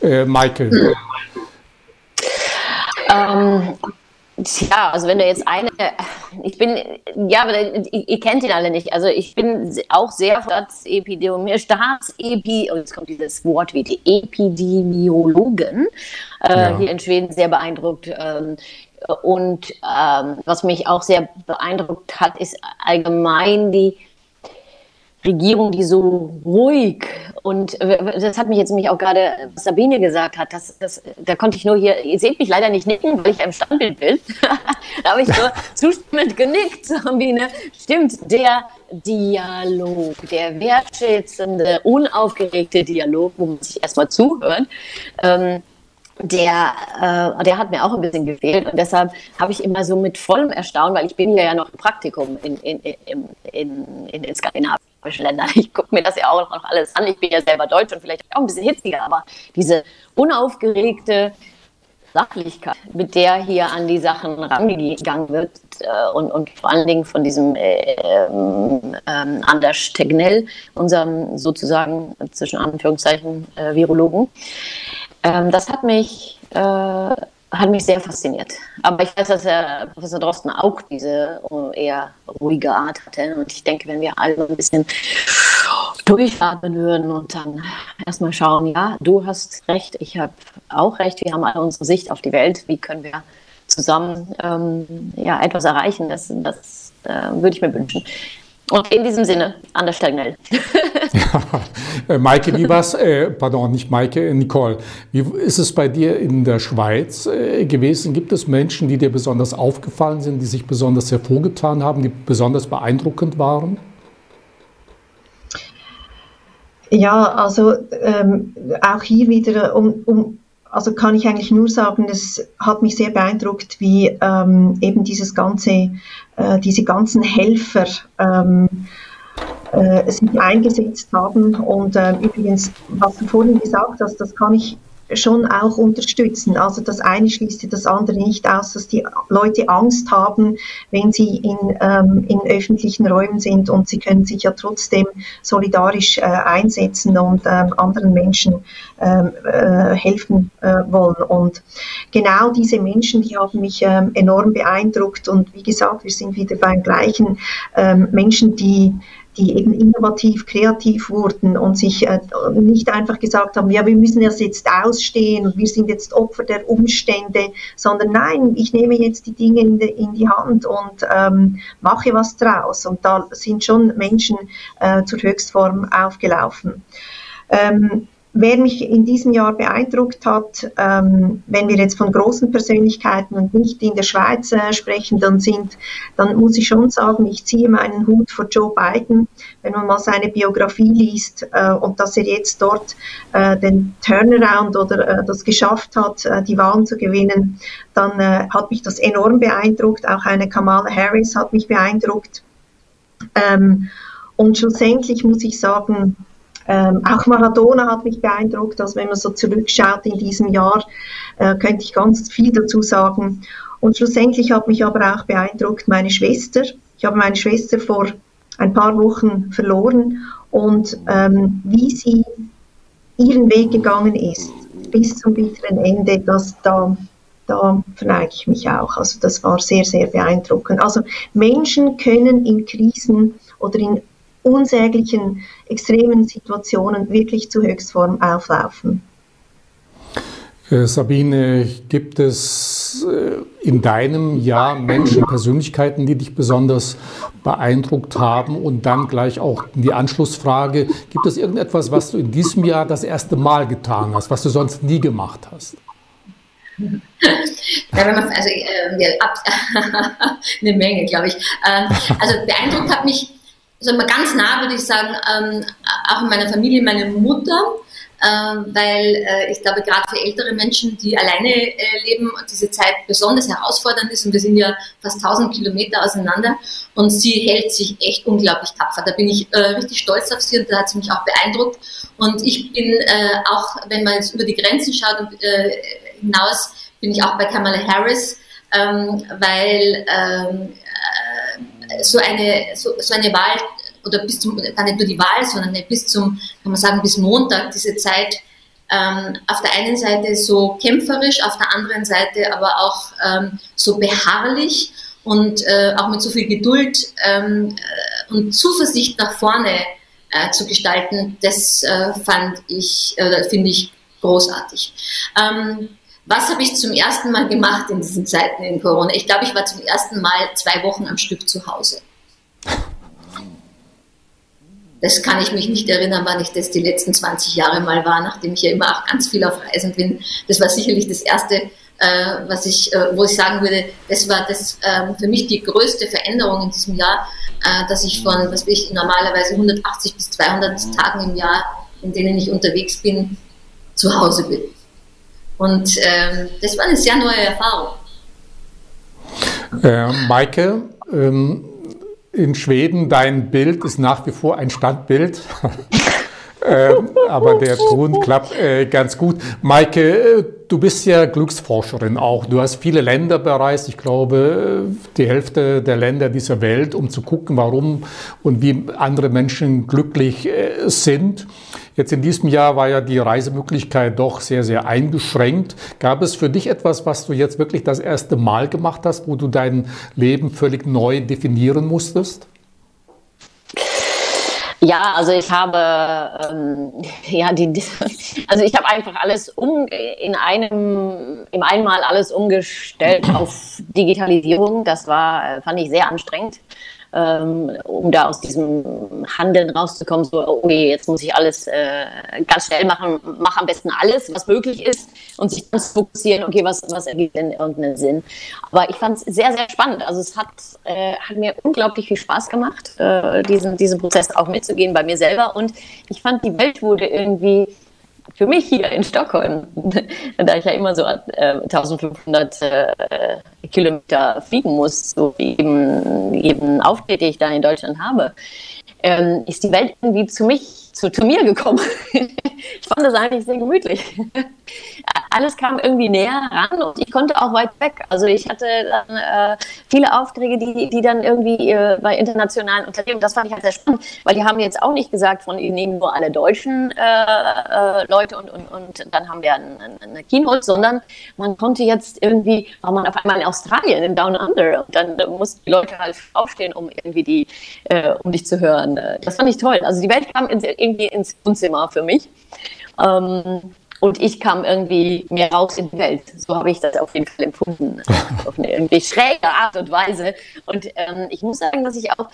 Äh, Michael. Ähm, ja, also wenn du jetzt eine, ich bin, ja, aber ihr, ihr kennt ihn alle nicht. Also ich bin auch sehr Staatsepidemie, Staatsepi, und jetzt kommt dieses Wort wie die Epidemiologen äh, ja. hier in Schweden sehr beeindruckt. Ähm, und ähm, was mich auch sehr beeindruckt hat, ist allgemein die Regierung, die so ruhig und äh, das hat mich jetzt nämlich auch gerade, was Sabine gesagt hat, das, das, da konnte ich nur hier, ihr seht mich leider nicht nicken, weil ich im Standbild bin. da habe ich nur zustimmend genickt, Sabine. Stimmt, der Dialog, der wertschätzende, unaufgeregte Dialog, wo man sich erstmal zuhört. Ähm, der, äh, der hat mir auch ein bisschen gefehlt und deshalb habe ich immer so mit vollem Erstaunen, weil ich bin ja noch im Praktikum in, in, in, in, in den skandinavischen Ländern. Ich gucke mir das ja auch noch alles an. Ich bin ja selber Deutsch und vielleicht auch ein bisschen hitziger, aber diese unaufgeregte Sachlichkeit, mit der hier an die Sachen rangegangen wird äh, und, und vor allen Dingen von diesem äh, ähm, Anders Tegnell, unserem sozusagen zwischen Anführungszeichen äh, Virologen, ähm, das hat mich, äh, hat mich sehr fasziniert. Aber ich weiß, dass Herr Professor Drosten auch diese äh, eher ruhige Art hatte. Und ich denke, wenn wir alle ein bisschen durchatmen würden und dann erstmal schauen, ja, du hast recht, ich habe auch recht, wir haben alle unsere Sicht auf die Welt, wie können wir zusammen ähm, ja, etwas erreichen, das, das äh, würde ich mir wünschen. Und in diesem Sinne, Anders Stagnell. ja, äh, Maike, wie war's, äh, pardon, nicht Maike, äh, Nicole, wie ist es bei dir in der Schweiz äh, gewesen? Gibt es Menschen, die dir besonders aufgefallen sind, die sich besonders hervorgetan haben, die besonders beeindruckend waren? Ja, also ähm, auch hier wieder, um, um also kann ich eigentlich nur sagen, es hat mich sehr beeindruckt, wie ähm, eben dieses ganze, äh, diese ganzen Helfer ähm, äh, sich eingesetzt haben. Und äh, übrigens, was du vorhin gesagt hast, das kann ich schon auch unterstützen. Also das eine schließt das andere nicht aus, dass die Leute Angst haben, wenn sie in, ähm, in öffentlichen Räumen sind und sie können sich ja trotzdem solidarisch äh, einsetzen und ähm, anderen Menschen ähm, äh, helfen äh, wollen. Und genau diese Menschen, die haben mich ähm, enorm beeindruckt und wie gesagt, wir sind wieder beim gleichen ähm, Menschen, die die eben innovativ, kreativ wurden und sich äh, nicht einfach gesagt haben, ja, wir müssen das jetzt ausstehen und wir sind jetzt Opfer der Umstände, sondern nein, ich nehme jetzt die Dinge in, in die Hand und ähm, mache was draus. Und da sind schon Menschen äh, zur Höchstform aufgelaufen. Ähm, Wer mich in diesem Jahr beeindruckt hat, ähm, wenn wir jetzt von großen Persönlichkeiten und nicht in der Schweiz äh, sprechen, dann sind, dann muss ich schon sagen, ich ziehe meinen Hut vor Joe Biden. Wenn man mal seine Biografie liest äh, und dass er jetzt dort äh, den Turnaround oder äh, das geschafft hat, äh, die Wahlen zu gewinnen, dann äh, hat mich das enorm beeindruckt. Auch eine Kamala Harris hat mich beeindruckt. Ähm, und schlussendlich muss ich sagen, ähm, auch Maradona hat mich beeindruckt, also wenn man so zurückschaut in diesem Jahr, äh, könnte ich ganz viel dazu sagen. Und schlussendlich hat mich aber auch beeindruckt meine Schwester. Ich habe meine Schwester vor ein paar Wochen verloren und ähm, wie sie ihren Weg gegangen ist bis zum bitteren Ende, das da da verneige ich mich auch. Also das war sehr, sehr beeindruckend. Also Menschen können in Krisen oder in unsäglichen, extremen Situationen wirklich zu Höchstform auflaufen. Äh, Sabine, gibt es äh, in deinem Jahr Menschen, Persönlichkeiten, die dich besonders beeindruckt haben? Und dann gleich auch die Anschlussfrage, gibt es irgendetwas, was du in diesem Jahr das erste Mal getan hast, was du sonst nie gemacht hast? Ja, wenn man, also äh, ab, eine Menge, glaube ich. Ähm, also beeindruckt hat mich, also ganz nah würde ich sagen, ähm, auch in meiner Familie, meine Mutter, ähm, weil äh, ich glaube, gerade für ältere Menschen, die alleine äh, leben, diese Zeit besonders herausfordernd ist und wir sind ja fast 1000 Kilometer auseinander und sie hält sich echt unglaublich tapfer. Da bin ich äh, richtig stolz auf sie und da hat sie mich auch beeindruckt und ich bin äh, auch, wenn man jetzt über die Grenzen schaut und äh, hinaus, bin ich auch bei Kamala Harris, ähm, weil ähm, äh, so eine, so, so eine Wahl oder bis zum, gar nicht nur die Wahl, sondern bis zum, kann man sagen, bis Montag, diese Zeit ähm, auf der einen Seite so kämpferisch, auf der anderen Seite aber auch ähm, so beharrlich und äh, auch mit so viel Geduld ähm, äh, und Zuversicht nach vorne äh, zu gestalten, das äh, fand ich, äh, finde ich großartig. Ähm, was habe ich zum ersten Mal gemacht in diesen Zeiten in Corona? Ich glaube, ich war zum ersten Mal zwei Wochen am Stück zu Hause. Das kann ich mich nicht erinnern, wann ich das die letzten 20 Jahre mal war, nachdem ich ja immer auch ganz viel auf Reisen bin. Das war sicherlich das erste, äh, was ich, äh, wo ich sagen würde, das war das äh, für mich die größte Veränderung in diesem Jahr, äh, dass ich von, was ich normalerweise 180 bis 200 Tagen im Jahr, in denen ich unterwegs bin, zu Hause bin. Und ähm, das war eine sehr neue Erfahrung. Äh, Maike, ähm, in Schweden, dein Bild ist nach wie vor ein Standbild. äh, aber der Ton klappt äh, ganz gut. Maike, äh, du bist ja Glücksforscherin auch. Du hast viele Länder bereist, ich glaube die Hälfte der Länder dieser Welt, um zu gucken, warum und wie andere Menschen glücklich äh, sind. Jetzt in diesem Jahr war ja die Reisemöglichkeit doch sehr, sehr eingeschränkt. Gab es für dich etwas, was du jetzt wirklich das erste Mal gemacht hast, wo du dein Leben völlig neu definieren musstest? Ja, also ich habe ähm, ja die, also ich habe einfach alles um in einem im einmal alles umgestellt auf Digitalisierung. Das war fand ich sehr anstrengend ähm, um da aus diesem Handeln rauszukommen, so, okay, jetzt muss ich alles äh, ganz schnell machen, mach am besten alles, was möglich ist und sich dann fokussieren, okay, was, was ergibt denn irgendeinen Sinn. Aber ich fand es sehr, sehr spannend. Also es hat, äh, hat mir unglaublich viel Spaß gemagemacht, äh, diesen, diesen Prozess auch mitzugehen bei mir selber und ich fand, die Welt wurde irgendwie für mich hier in Stockholm, da ich ja immer so äh, 1500 äh, Kilometer fliegen muss, so wie eben, eben Auftritt, den ich da in Deutschland habe, ähm, ist die Welt irgendwie zu mich, zu, zu mir gekommen. ich fand das eigentlich sehr gemütlich. Alles kam irgendwie näher ran und ich konnte auch weit weg. Also ich hatte dann äh, viele Aufträge, die, die dann irgendwie äh, bei internationalen Unternehmen, das fand ich halt sehr spannend, weil die haben jetzt auch nicht gesagt, von ihnen nehmen nur alle deutschen äh, äh, Leute und, und, und dann haben wir ein, eine Keynote, sondern man konnte jetzt irgendwie, war man auf einmal in Australien, in Down Under und dann mussten die Leute halt aufstehen, um irgendwie die, äh, um dich zu hören. Das fand ich toll. Also die Welt kam in, irgendwie ins Wohnzimmer für mich. Ähm, und ich kam irgendwie mehr raus in die Welt. So habe ich das auf jeden Fall empfunden. auf eine irgendwie schräge Art und Weise. Und ähm, ich muss sagen, dass ich auch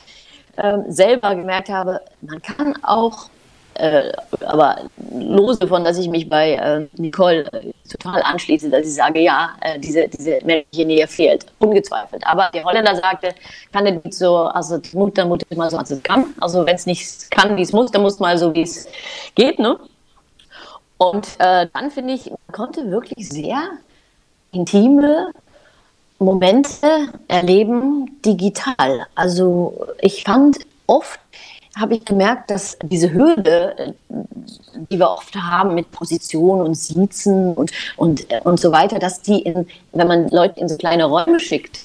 ähm, selber gemerkt habe, man kann auch, äh, aber los davon, dass ich mich bei äh, Nicole äh, total anschließe, dass ich sage, ja, äh, diese, diese menschliche Nähe fehlt, ungezweifelt. Aber der Holländer sagte, kann er nicht so, also die Mutter muss mal so, als es kann. Also wenn es nicht kann, wie es muss, dann muss mal so, wie es geht, ne? Und äh, dann finde ich, man konnte wirklich sehr intime Momente erleben digital. Also ich fand oft, habe ich gemerkt, dass diese Hürde, die wir oft haben mit Position und Siezen und, und, und so weiter, dass die, in, wenn man Leute in so kleine Räume schickt,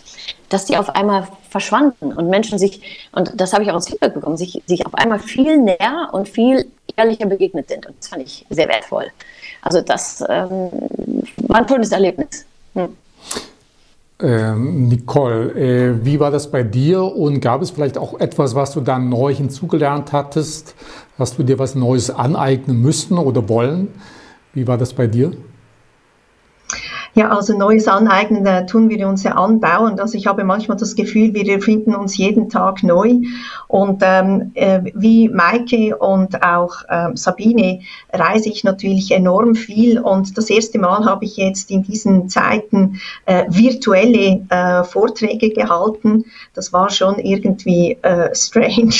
dass die auf einmal verschwanden und Menschen sich, und das habe ich auch ins Feedback bekommen, sich, sich auf einmal viel näher und viel ehrlicher begegnet sind. Und das fand ich sehr wertvoll. Also das ähm, war ein tolles Erlebnis. Hm. Ähm, Nicole, äh, wie war das bei dir und gab es vielleicht auch etwas, was du dann neu hinzugelernt hattest? Hast du dir was Neues aneignen müssen oder wollen? Wie war das bei dir? Ja, also neues Aneignen äh, tun wir uns ja anbauen. Also ich habe manchmal das Gefühl, wir erfinden uns jeden Tag neu. Und ähm, äh, wie Maike und auch ähm, Sabine reise ich natürlich enorm viel. Und das erste Mal habe ich jetzt in diesen Zeiten äh, virtuelle äh, Vorträge gehalten. Das war schon irgendwie äh, strange.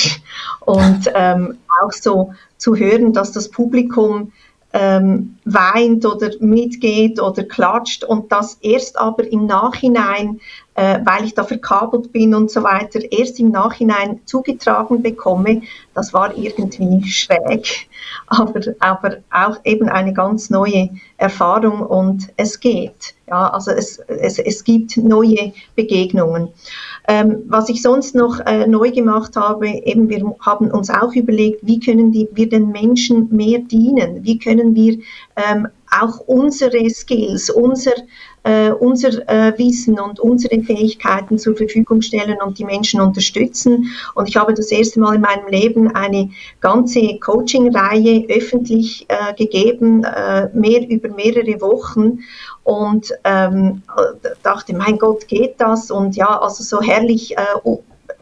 Und ähm, auch so zu hören, dass das Publikum ähm, weint oder mitgeht oder klatscht und das erst aber im Nachhinein, äh, weil ich da verkabelt bin und so weiter, erst im Nachhinein zugetragen bekomme, das war irgendwie schräg, aber, aber auch eben eine ganz neue Erfahrung und es geht. Ja, also es, es, es gibt neue Begegnungen. Ähm, was ich sonst noch äh, neu gemacht habe, eben wir haben uns auch überlegt, wie können die, wir den Menschen mehr dienen? Wie können wir ähm, auch unsere Skills, unser, äh, unser äh, Wissen und unsere Fähigkeiten zur Verfügung stellen und die Menschen unterstützen. Und ich habe das erste Mal in meinem Leben eine ganze Coaching-Reihe öffentlich äh, gegeben, äh, mehr über mehrere Wochen und ähm, dachte, mein Gott, geht das? Und ja, also so herrlich äh,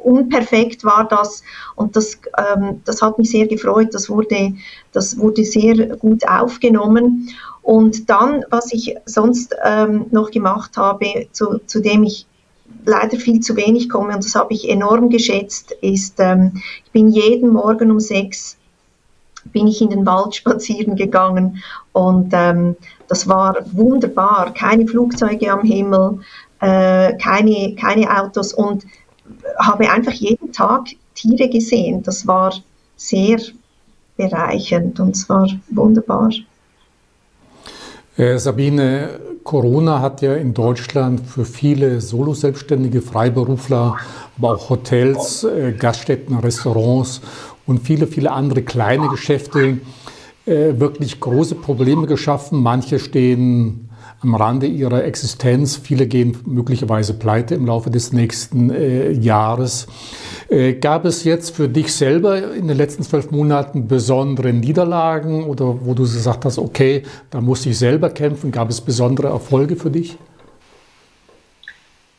unperfekt war das und das, ähm, das hat mich sehr gefreut. Das wurde, das wurde sehr gut aufgenommen. Und dann, was ich sonst ähm, noch gemacht habe, zu, zu dem ich leider viel zu wenig komme und das habe ich enorm geschätzt, ist, ähm, ich bin jeden Morgen um sechs bin ich in den Wald spazieren gegangen und ähm, das war wunderbar. Keine Flugzeuge am Himmel, äh, keine, keine Autos und habe einfach jeden Tag Tiere gesehen. Das war sehr bereichernd und es war wunderbar. Äh, Sabine, Corona hat ja in Deutschland für viele Solo-Selbstständige, Freiberufler, aber auch Hotels, äh, Gaststätten, Restaurants und viele, viele andere kleine Geschäfte äh, wirklich große Probleme geschaffen. Manche stehen am Rande ihrer Existenz, viele gehen möglicherweise pleite im Laufe des nächsten äh, Jahres. Äh, gab es jetzt für dich selber in den letzten zwölf Monaten besondere Niederlagen oder wo du gesagt hast, okay, da musste ich selber kämpfen? Gab es besondere Erfolge für dich?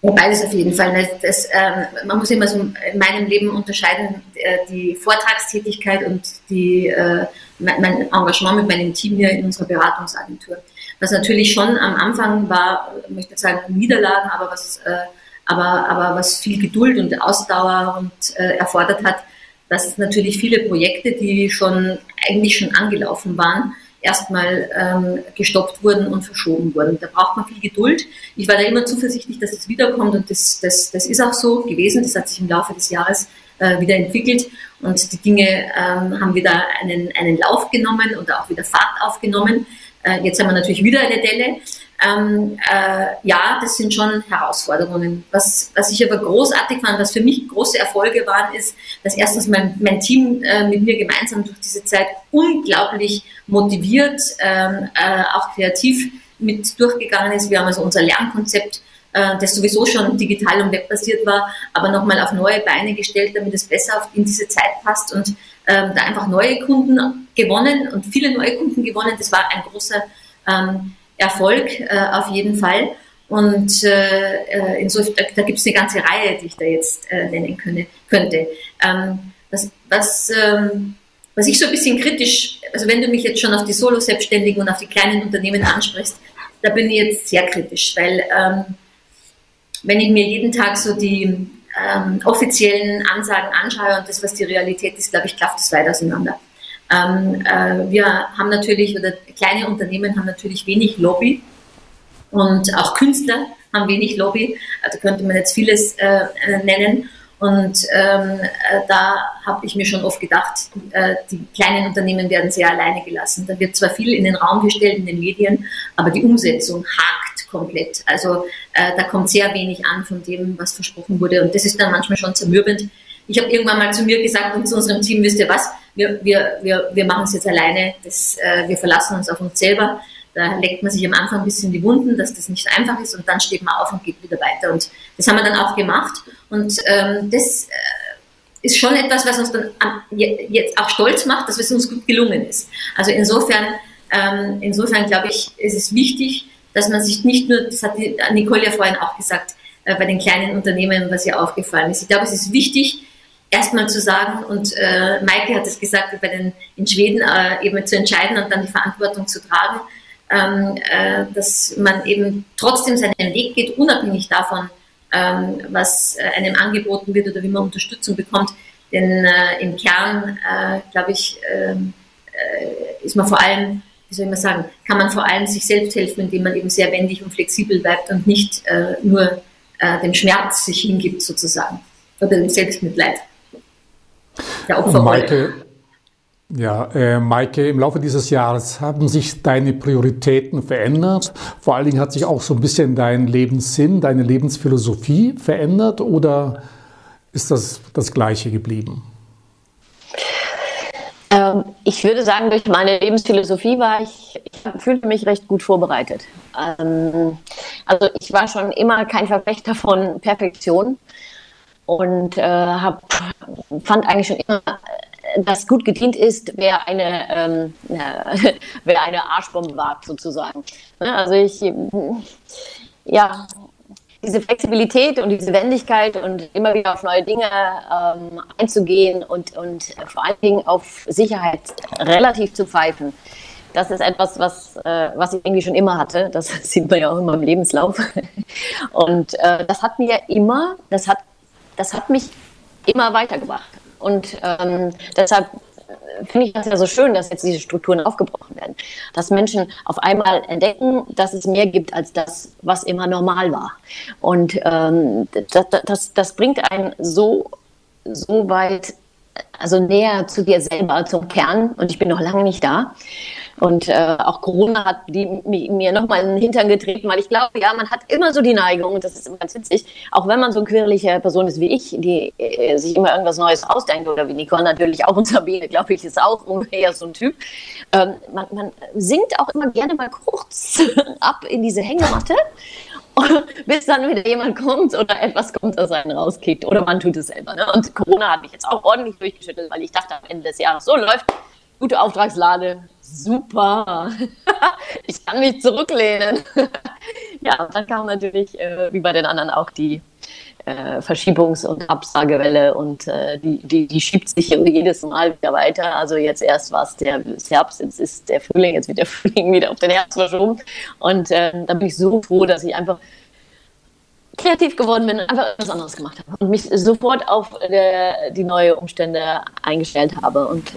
Beides auf jeden Fall. Das, ähm, man muss immer so in meinem Leben unterscheiden, äh, die Vortragstätigkeit und die, äh, mein Engagement mit meinem Team hier in unserer Beratungsagentur. Was natürlich schon am Anfang war, ich möchte sagen, Niederlagen, aber was, äh, aber, aber was viel Geduld und Ausdauer und äh, erfordert hat, dass natürlich viele Projekte, die schon eigentlich schon angelaufen waren, erstmal ähm, gestoppt wurden und verschoben wurden. Da braucht man viel Geduld. Ich war da immer zuversichtlich, dass es wiederkommt und das, das, das ist auch so gewesen. Das hat sich im Laufe des Jahres äh, wieder entwickelt und die Dinge ähm, haben wieder einen, einen Lauf genommen und auch wieder Fahrt aufgenommen. Äh, jetzt haben wir natürlich wieder eine Delle. Ähm, äh, ja, das sind schon Herausforderungen. Was, was ich aber großartig fand, was für mich große Erfolge waren, ist, dass erstens mein, mein Team äh, mit mir gemeinsam durch diese Zeit unglaublich motiviert, ähm, äh, auch kreativ mit durchgegangen ist. Wir haben also unser Lernkonzept, äh, das sowieso schon digital und webbasiert war, aber nochmal auf neue Beine gestellt, damit es besser in diese Zeit passt und ähm, da einfach neue Kunden gewonnen und viele neue Kunden gewonnen. Das war ein großer ähm, Erfolg äh, auf jeden Fall. Und äh, äh insofern, da, gibt es eine ganze Reihe, die ich da jetzt äh, nennen könne, könnte. Ähm, das, was, ähm, was ich so ein bisschen kritisch, also wenn du mich jetzt schon auf die Solo-Selbstständigen und auf die kleinen Unternehmen ansprichst, da bin ich jetzt sehr kritisch, weil ähm, wenn ich mir jeden Tag so die ähm, offiziellen Ansagen anschaue und das, was die Realität ist, glaube ich, klafft es weit auseinander. Ähm, äh, wir haben natürlich, oder kleine Unternehmen haben natürlich wenig Lobby und auch Künstler haben wenig Lobby. Da könnte man jetzt vieles äh, nennen. Und ähm, äh, da habe ich mir schon oft gedacht, äh, die kleinen Unternehmen werden sehr alleine gelassen. Da wird zwar viel in den Raum gestellt in den Medien, aber die Umsetzung hakt komplett. Also äh, da kommt sehr wenig an von dem, was versprochen wurde. Und das ist dann manchmal schon zermürbend. Ich habe irgendwann mal zu mir gesagt und zu unserem Team, wisst ihr was, wir, wir, wir, wir machen es jetzt alleine, das, äh, wir verlassen uns auf uns selber. Da leckt man sich am Anfang ein bisschen die Wunden, dass das nicht einfach ist und dann steht man auf und geht wieder weiter. Und das haben wir dann auch gemacht. Und ähm, das äh, ist schon etwas, was uns dann jetzt auch stolz macht, dass es uns gut gelungen ist. Also insofern, ähm, insofern glaube ich, ist es wichtig, dass man sich nicht nur, das hat Nicole ja vorhin auch gesagt, äh, bei den kleinen Unternehmen, was ihr aufgefallen ist. Ich glaube, es ist wichtig, erstmal zu sagen, und äh, Maike hat es gesagt, bei den, in Schweden äh, eben zu entscheiden und dann die Verantwortung zu tragen, ähm, äh, dass man eben trotzdem seinen Weg geht, unabhängig davon, ähm, was äh, einem angeboten wird oder wie man Unterstützung bekommt. Denn äh, im Kern, äh, glaube ich, ähm, äh, ist man vor allem, wie soll ich mal sagen, kann man vor allem sich selbst helfen, indem man eben sehr wendig und flexibel bleibt und nicht äh, nur äh, dem Schmerz sich hingibt sozusagen oder dem Selbstmitleid. Der Opferrolle. Ja, äh, Maike, im Laufe dieses Jahres haben sich deine Prioritäten verändert. Vor allen Dingen hat sich auch so ein bisschen dein Lebenssinn, deine Lebensphilosophie verändert oder ist das das Gleiche geblieben? Ähm, ich würde sagen, durch meine Lebensphilosophie war ich, ich fühlte mich recht gut vorbereitet. Ähm, also ich war schon immer kein Verfechter von Perfektion und äh, hab, fand eigentlich schon immer das gut gedient ist, wer eine, ähm, äh, wer eine Arschbombe wagt, sozusagen. Ne, also ich, ja, diese Flexibilität und diese Wendigkeit und immer wieder auf neue Dinge ähm, einzugehen und, und vor allen Dingen auf Sicherheit relativ zu pfeifen. Das ist etwas, was, äh, was ich irgendwie schon immer hatte. Das sieht man ja auch immer im Lebenslauf. Und äh, das hat mir immer, das hat, das hat mich immer weitergebracht. Und ähm, deshalb finde ich das ja so schön, dass jetzt diese Strukturen aufgebrochen werden. Dass Menschen auf einmal entdecken, dass es mehr gibt als das, was immer normal war. Und ähm, das, das, das bringt einen so, so weit, also näher zu dir selber, zum Kern. Und ich bin noch lange nicht da. Und äh, auch Corona hat die, mir nochmal in den Hintern getreten, weil ich glaube, ja, man hat immer so die Neigung, und das ist immer ganz witzig, auch wenn man so eine quirlige Person ist wie ich, die äh, sich immer irgendwas Neues ausdenkt, oder wie Nicole natürlich auch, und Sabine, glaube ich, ist auch ungefähr so ein Typ, ähm, man, man sinkt auch immer gerne mal kurz ab in diese Hängematte bis dann wieder jemand kommt oder etwas kommt, das einen rauskickt. Oder man tut es selber. Ne? Und Corona hat mich jetzt auch ordentlich durchgeschüttelt, weil ich dachte am Ende des Jahres, so läuft, gute Auftragslade, super. ich kann mich zurücklehnen. ja, und dann kam natürlich, äh, wie bei den anderen auch, die äh, Verschiebungs- und Absagewelle und äh, die, die, die schiebt sich jedes Mal wieder weiter. Also jetzt erst war es der Herbst, jetzt ist der Frühling, jetzt wird der Frühling wieder auf den Herbst verschoben. Und äh, da bin ich so froh, dass ich einfach kreativ geworden bin und einfach etwas anderes gemacht habe und mich sofort auf der, die neue Umstände eingestellt habe. Und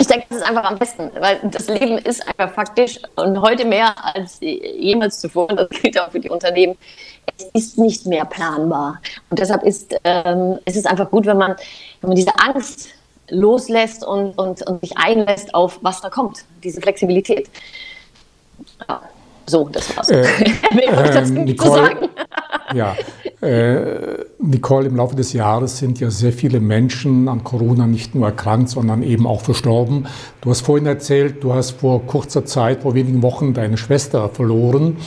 ich denke, das ist einfach am besten, weil das Leben ist einfach faktisch und heute mehr als jemals zuvor, und das gilt auch für die Unternehmen, es ist nicht mehr planbar. Und deshalb ist ähm, es ist einfach gut, wenn man, wenn man diese Angst loslässt und, und, und sich einlässt auf, was da kommt, diese Flexibilität. Ja, so, das war's. Äh, äh, Nicole, ja, äh, Nicole, im Laufe des Jahres sind ja sehr viele Menschen an Corona nicht nur erkrankt, sondern eben auch verstorben. Du hast vorhin erzählt, du hast vor kurzer Zeit, vor wenigen Wochen deine Schwester verloren.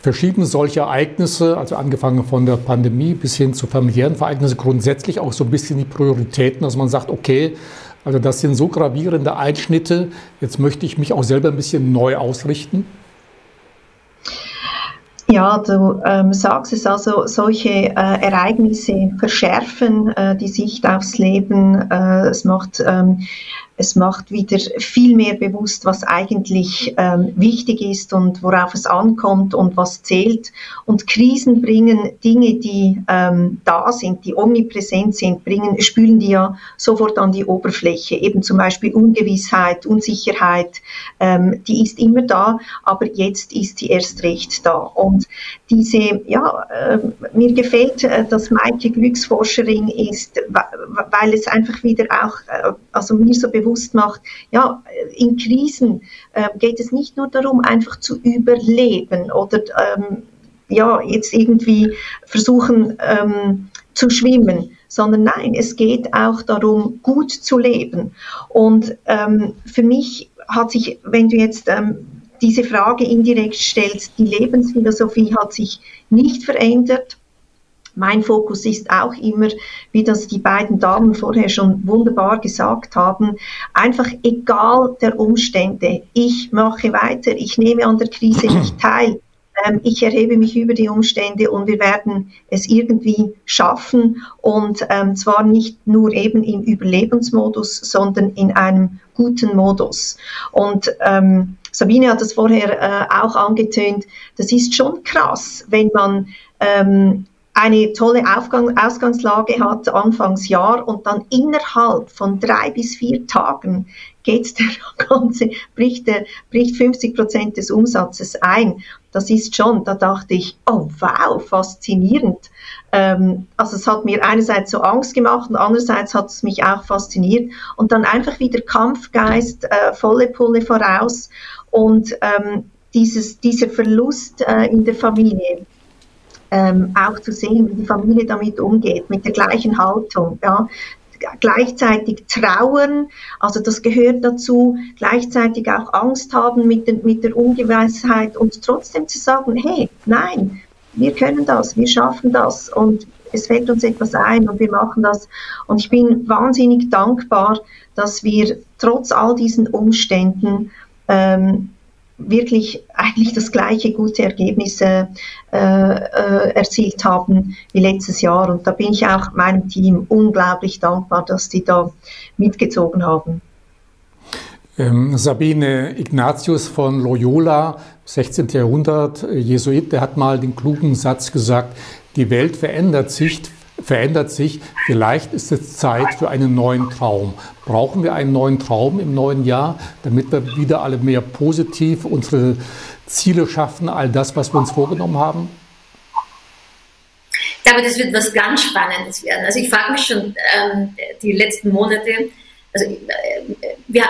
Verschiedene solche Ereignisse, also angefangen von der Pandemie bis hin zu familiären Ereignissen, grundsätzlich auch so ein bisschen die Prioritäten, dass man sagt, okay, also das sind so gravierende Einschnitte, jetzt möchte ich mich auch selber ein bisschen neu ausrichten. Ja, du ähm, sagst es also, solche äh, Ereignisse verschärfen äh, die Sicht aufs Leben. Äh, es macht ähm, es macht wieder viel mehr bewusst, was eigentlich ähm, wichtig ist und worauf es ankommt und was zählt. Und Krisen bringen Dinge, die ähm, da sind, die omnipräsent sind, bringen, spülen die ja sofort an die Oberfläche. Eben zum Beispiel Ungewissheit, Unsicherheit, ähm, die ist immer da, aber jetzt ist sie erst recht da. Und diese, ja, äh, mir gefällt, äh, dass Maike Glücksforscherin ist, weil es einfach wieder auch, äh, also mir so bewusst macht, ja, in Krisen äh, geht es nicht nur darum, einfach zu überleben oder ähm, ja, jetzt irgendwie versuchen ähm, zu schwimmen, sondern nein, es geht auch darum, gut zu leben. Und ähm, für mich hat sich, wenn du jetzt ähm, diese Frage indirekt stellst, die Lebensphilosophie hat sich nicht verändert. Mein Fokus ist auch immer, wie das die beiden Damen vorher schon wunderbar gesagt haben, einfach egal der Umstände, ich mache weiter, ich nehme an der Krise nicht teil. Ähm, ich erhebe mich über die Umstände und wir werden es irgendwie schaffen und ähm, zwar nicht nur eben im Überlebensmodus, sondern in einem guten Modus. Und ähm, Sabine hat es vorher äh, auch angetönt, das ist schon krass, wenn man ähm, eine tolle Aufgang, Ausgangslage hat Anfangsjahr und dann innerhalb von drei bis vier Tagen geht der ganze, bricht, der, bricht 50 Prozent des Umsatzes ein. Das ist schon, da dachte ich, oh wow, faszinierend. Ähm, also es hat mir einerseits so Angst gemacht und andererseits hat es mich auch fasziniert. Und dann einfach wieder Kampfgeist, äh, volle Pulle voraus und ähm, dieses, dieser Verlust äh, in der Familie. Ähm, auch zu sehen, wie die Familie damit umgeht, mit der gleichen Haltung. Ja gleichzeitig trauern, also das gehört dazu, gleichzeitig auch Angst haben mit, den, mit der Ungewissheit und trotzdem zu sagen, hey, nein, wir können das, wir schaffen das und es fällt uns etwas ein und wir machen das. Und ich bin wahnsinnig dankbar, dass wir trotz all diesen Umständen ähm, wirklich eigentlich das gleiche gute Ergebnis äh, äh, erzielt haben wie letztes Jahr. Und da bin ich auch meinem Team unglaublich dankbar, dass die da mitgezogen haben. Ähm, Sabine Ignatius von Loyola, 16. Jahrhundert, Jesuit, der hat mal den klugen Satz gesagt, die Welt verändert sich, verändert sich. Vielleicht ist es Zeit für einen neuen Traum. Brauchen wir einen neuen Traum im neuen Jahr, damit wir wieder alle mehr positiv unsere Ziele schaffen, all das, was wir uns vorgenommen haben? Ich glaube, das wird was ganz Spannendes werden. Also ich frage mich schon ähm, die letzten Monate, also äh, wir,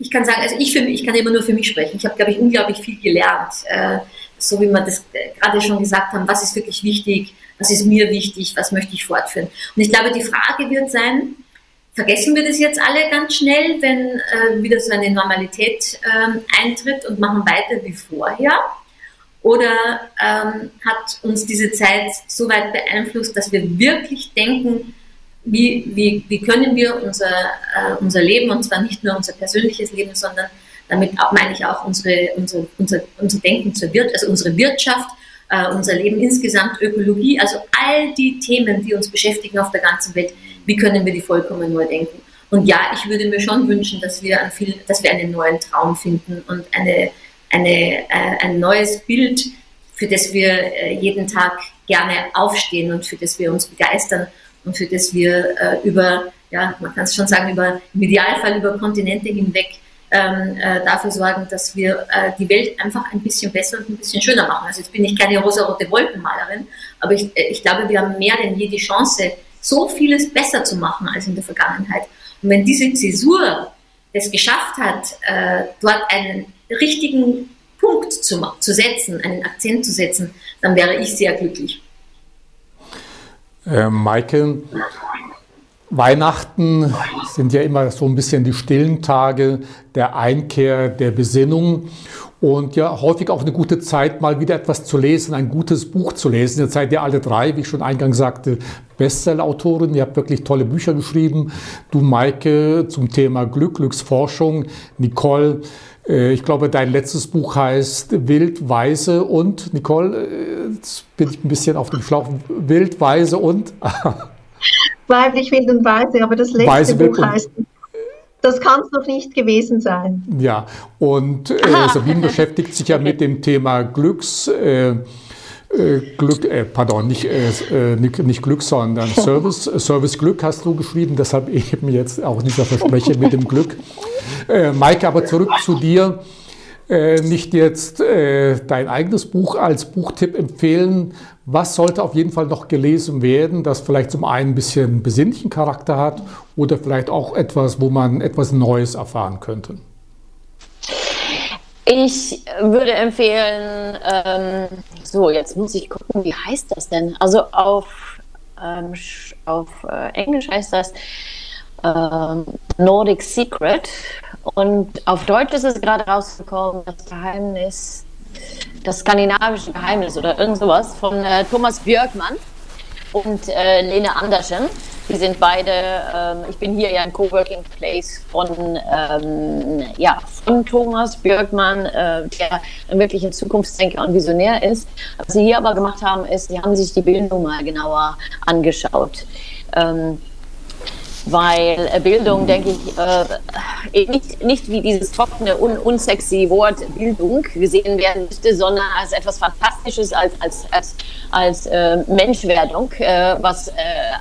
ich kann sagen, also ich, für mich, ich kann immer nur für mich sprechen. Ich habe, glaube ich, unglaublich viel gelernt. Äh, so wie wir das äh, gerade schon gesagt haben, was ist wirklich wichtig, was ist mir wichtig, was möchte ich fortführen. Und ich glaube, die Frage wird sein, vergessen wir das jetzt alle ganz schnell, wenn äh, wieder so eine Normalität äh, eintritt und machen weiter wie vorher? Oder ähm, hat uns diese Zeit so weit beeinflusst, dass wir wirklich denken, wie, wie, wie können wir unser, äh, unser Leben, und zwar nicht nur unser persönliches Leben, sondern damit auch, meine ich auch unsere, unsere, unser, unser Denken zur Wirtschaft, also unsere Wirtschaft, äh, unser Leben insgesamt, Ökologie, also all die Themen, die uns beschäftigen auf der ganzen Welt, wie können wir die vollkommen neu denken? Und ja, ich würde mir schon wünschen, dass wir, viel, dass wir einen neuen Traum finden und eine, eine, äh, ein neues Bild, für das wir äh, jeden Tag gerne aufstehen und für das wir uns begeistern und für das wir äh, über, ja, man kann es schon sagen, über, im Idealfall über Kontinente hinweg ähm, äh, dafür sorgen, dass wir äh, die Welt einfach ein bisschen besser und ein bisschen schöner machen. Also jetzt bin ich keine rosarote Wolkenmalerin, aber ich, äh, ich glaube, wir haben mehr denn je die Chance, so vieles besser zu machen als in der Vergangenheit. Und wenn diese Zäsur es geschafft hat, äh, dort einen richtigen Punkt zu, zu setzen, einen Akzent zu setzen, dann wäre ich sehr glücklich. Äh, Maike, Weihnachten sind ja immer so ein bisschen die stillen Tage der Einkehr, der Besinnung und ja häufig auch eine gute Zeit, mal wieder etwas zu lesen, ein gutes Buch zu lesen. Jetzt seid ihr alle drei, wie ich schon eingangs sagte, Bestseller-Autorin. Ihr habt wirklich tolle Bücher geschrieben. Du, Maike, zum Thema Glück, Glücksforschung. Nicole, äh, ich glaube, dein letztes Buch heißt Wild, Weise und, Nicole, äh, jetzt bin ich ein bisschen auf dem Schlauch, Wild, Weise und... weiblich, wild und weise, aber das letzte Weise, Buch heißt, das kann es noch nicht gewesen sein. Ja, und äh, Sabine beschäftigt sich ja mit dem Thema Glücks. Äh, äh Glück, äh, pardon, nicht, äh, äh, nicht, nicht, Glück, sondern Service. Service Glück hast du geschrieben, deshalb eben jetzt auch dieser Versprecher mit dem Glück. Maike, aber zurück zu dir. nicht jetzt dein eigenes Buch als Buchtipp empfehlen, was sollte auf jeden Fall noch gelesen werden, das vielleicht zum einen ein bisschen besinnlichen Charakter hat oder vielleicht auch etwas, wo man etwas Neues erfahren könnte? Ich würde empfehlen, ähm, so, jetzt muss ich gucken, wie heißt das denn? Also auf, ähm, auf äh, Englisch heißt das ähm, Nordic Secret und auf Deutsch ist es gerade rausgekommen, das Geheimnis das skandinavische Geheimnis oder irgend sowas von äh, Thomas Björkmann und äh, Lene Andersen. wir sind beide, ähm, ich bin hier ja im Coworking Place von, ähm, ja, von Thomas Björkmann, äh, der ein wirklicher Zukunftsdenker und Visionär ist. Was sie hier aber gemacht haben, ist, sie haben sich die Bildung mal genauer angeschaut. Ähm, weil äh, Bildung, denke ich, äh, nicht, nicht wie dieses trockene, un unsexy Wort Bildung gesehen werden müsste, sondern als etwas Fantastisches, als, als, als, als äh, Menschwerdung, äh, was äh,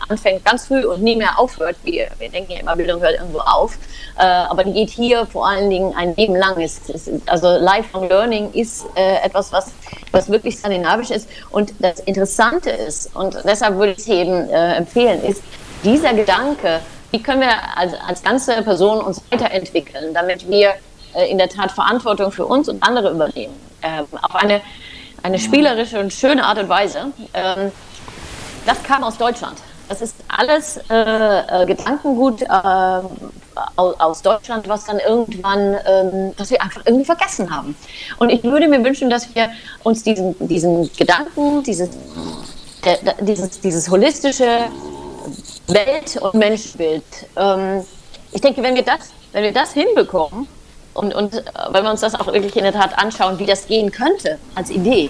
anfängt ganz früh und nie mehr aufhört. Wir, wir denken ja immer, Bildung hört irgendwo auf, äh, aber die geht hier vor allen Dingen ein Leben lang. Ist, ist, also Lifelong Learning ist etwas, was, was wirklich skandinavisch ist. Und das Interessante ist, und deshalb würde ich es eben empfehlen, ist, dieser Gedanke, wie können wir als, als ganze Person uns weiterentwickeln, damit wir äh, in der Tat Verantwortung für uns und andere übernehmen, ähm, auf eine, eine spielerische und schöne Art und Weise, ähm, das kam aus Deutschland. Das ist alles äh, äh, Gedankengut äh, aus, aus, Deutschland, was dann irgendwann, ähm, was wir einfach irgendwie vergessen haben. Und ich würde mir wünschen, dass wir uns diesen, diesen Gedanken, dieses, dieses, dieses holistische Welt- und Menschbild. Ähm, ich denke, wenn wir das, wenn wir das hinbekommen und, und äh, wenn wir uns das auch wirklich in der Tat anschauen, wie das gehen könnte als Idee,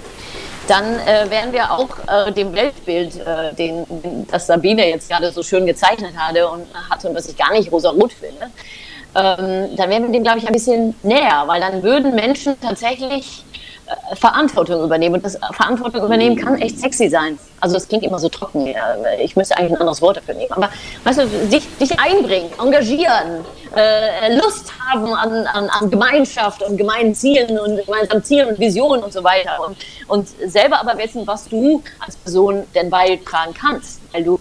dann äh, werden wir auch äh, dem Weltbild, äh, den, das Sabine jetzt gerade so schön gezeichnet hatte und hatte und was ich gar nicht rosa-rot finde, ähm, dann wären wir dem, glaube ich, ein bisschen näher, weil dann würden Menschen tatsächlich Verantwortung übernehmen. Und das Verantwortung übernehmen kann echt sexy sein. Also das klingt immer so trocken. Ich müsste eigentlich ein anderes Wort dafür nehmen. Aber weißt du, sich, sich einbringen, engagieren, äh, Lust haben an, an, an, Gemeinschaft und gemeinen Zielen und gemeinsamen Zielen und Visionen und so weiter. Und, und selber aber wissen, was du als Person denn beitragen kannst. Weil du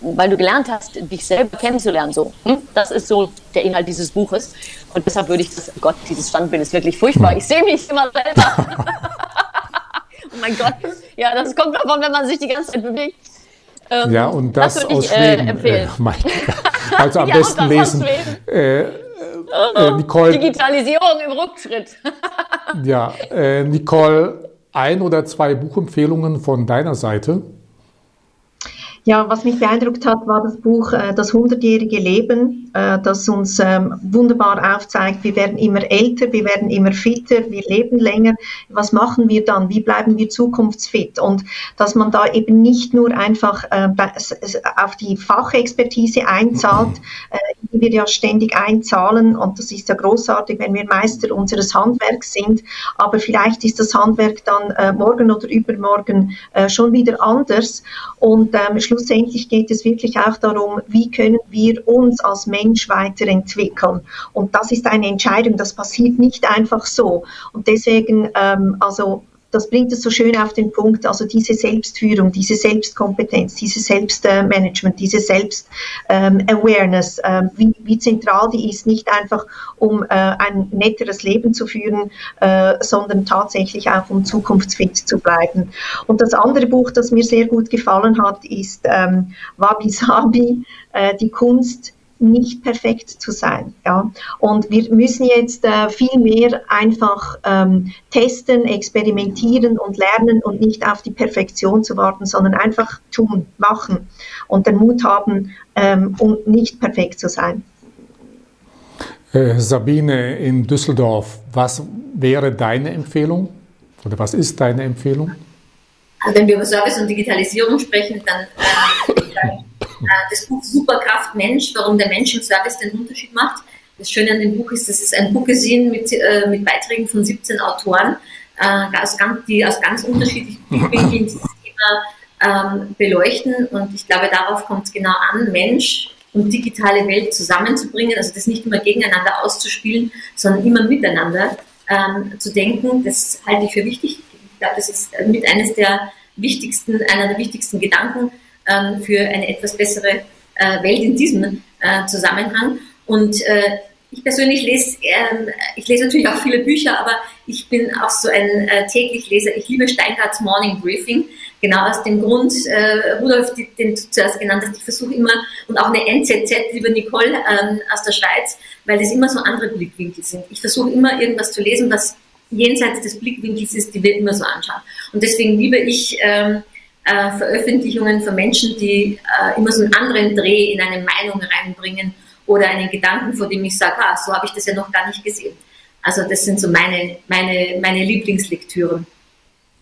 weil du gelernt hast, dich selber kennenzulernen. So, hm? Das ist so der Inhalt dieses Buches. Und deshalb würde ich das, oh Gott, dieses Standbild ist wirklich furchtbar. Hm. Ich sehe mich immer selber. oh mein Gott. Ja, das kommt davon, wenn man sich die ganze Zeit bewegt. Ähm, ja, und das, das aus ich, Schweden. Äh, empfehlen. Äh, also am ja, besten lesen. Äh, äh, Nicole, Digitalisierung im Rückschritt. ja, äh, Nicole, ein oder zwei Buchempfehlungen von deiner Seite? Ja, was mich beeindruckt hat, war das Buch äh, Das hundertjährige Leben, äh, das uns ähm, wunderbar aufzeigt, wir werden immer älter, wir werden immer fitter, wir leben länger. Was machen wir dann? Wie bleiben wir zukunftsfit? Und dass man da eben nicht nur einfach äh, auf die Fachexpertise einzahlt, äh, die wir ja ständig einzahlen. Und das ist ja großartig, wenn wir Meister unseres Handwerks sind. Aber vielleicht ist das Handwerk dann äh, morgen oder übermorgen äh, schon wieder anders. Und ähm, schlussendlich geht es wirklich auch darum, wie können wir uns als Mensch weiterentwickeln. Und das ist eine Entscheidung, das passiert nicht einfach so. Und deswegen, ähm, also das bringt es so schön auf den Punkt, also diese Selbstführung, diese Selbstkompetenz, dieses Selbstmanagement, diese Selbst-Awareness, ähm, wie, wie, zentral die ist, nicht einfach um äh, ein netteres Leben zu führen, äh, sondern tatsächlich auch um zukunftsfit zu bleiben. Und das andere Buch, das mir sehr gut gefallen hat, ist ähm, Wabi Sabi, äh, die Kunst, nicht perfekt zu sein. Ja? Und wir müssen jetzt äh, viel mehr einfach ähm, testen, experimentieren und lernen und nicht auf die Perfektion zu warten, sondern einfach tun, machen und den Mut haben, ähm, um nicht perfekt zu sein. Äh, Sabine in Düsseldorf, was wäre deine Empfehlung oder was ist deine Empfehlung? Also wenn wir über Service und Digitalisierung sprechen, dann äh, äh, das Buch Superkraft Mensch, warum der Mensch im Service den Unterschied macht. Das Schöne an dem Buch ist, dass es ein Buch gesehen mit, äh, mit Beiträgen von 17 Autoren, äh, aus ganz, die aus ganz unterschiedlichen Blickwinkeln dieses Thema ähm, beleuchten. Und ich glaube, darauf kommt es genau an, Mensch und digitale Welt zusammenzubringen, also das nicht immer gegeneinander auszuspielen, sondern immer miteinander ähm, zu denken. Das halte ich für wichtig. Ich glaube, das ist mit eines der wichtigsten, einer der wichtigsten Gedanken, ähm, für eine etwas bessere äh, Welt in diesem äh, Zusammenhang. Und äh, ich persönlich lese, äh, ich lese natürlich auch viele Bücher, aber ich bin auch so ein äh, täglich Leser. Ich liebe Steingarts Morning Briefing, genau aus dem Grund, äh, Rudolf, die, den du zuerst genannt hast, ich versuche immer, und auch eine NZZ, liebe Nicole ähm, aus der Schweiz, weil das immer so andere Blickwinkel sind. Ich versuche immer irgendwas zu lesen, was jenseits des Blickwinkels ist, die wir immer so anschauen. Und deswegen liebe ich ähm, äh, Veröffentlichungen von Menschen, die äh, immer so einen anderen Dreh in eine Meinung reinbringen oder einen Gedanken, vor dem ich sage, ah, so habe ich das ja noch gar nicht gesehen. Also das sind so meine, meine, meine Lieblingslektüren.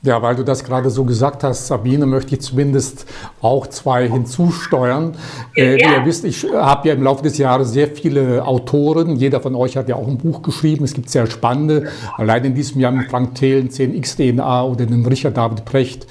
Ja, weil du das gerade so gesagt hast, Sabine, möchte ich zumindest auch zwei hinzusteuern. Äh, ja. Wie ihr wisst, ich habe ja im Laufe des Jahres sehr viele Autoren. Jeder von euch hat ja auch ein Buch geschrieben. Es gibt sehr spannende. Allein in diesem Jahr mit Frank Thelen, 10x-DNA oder den Richard David Precht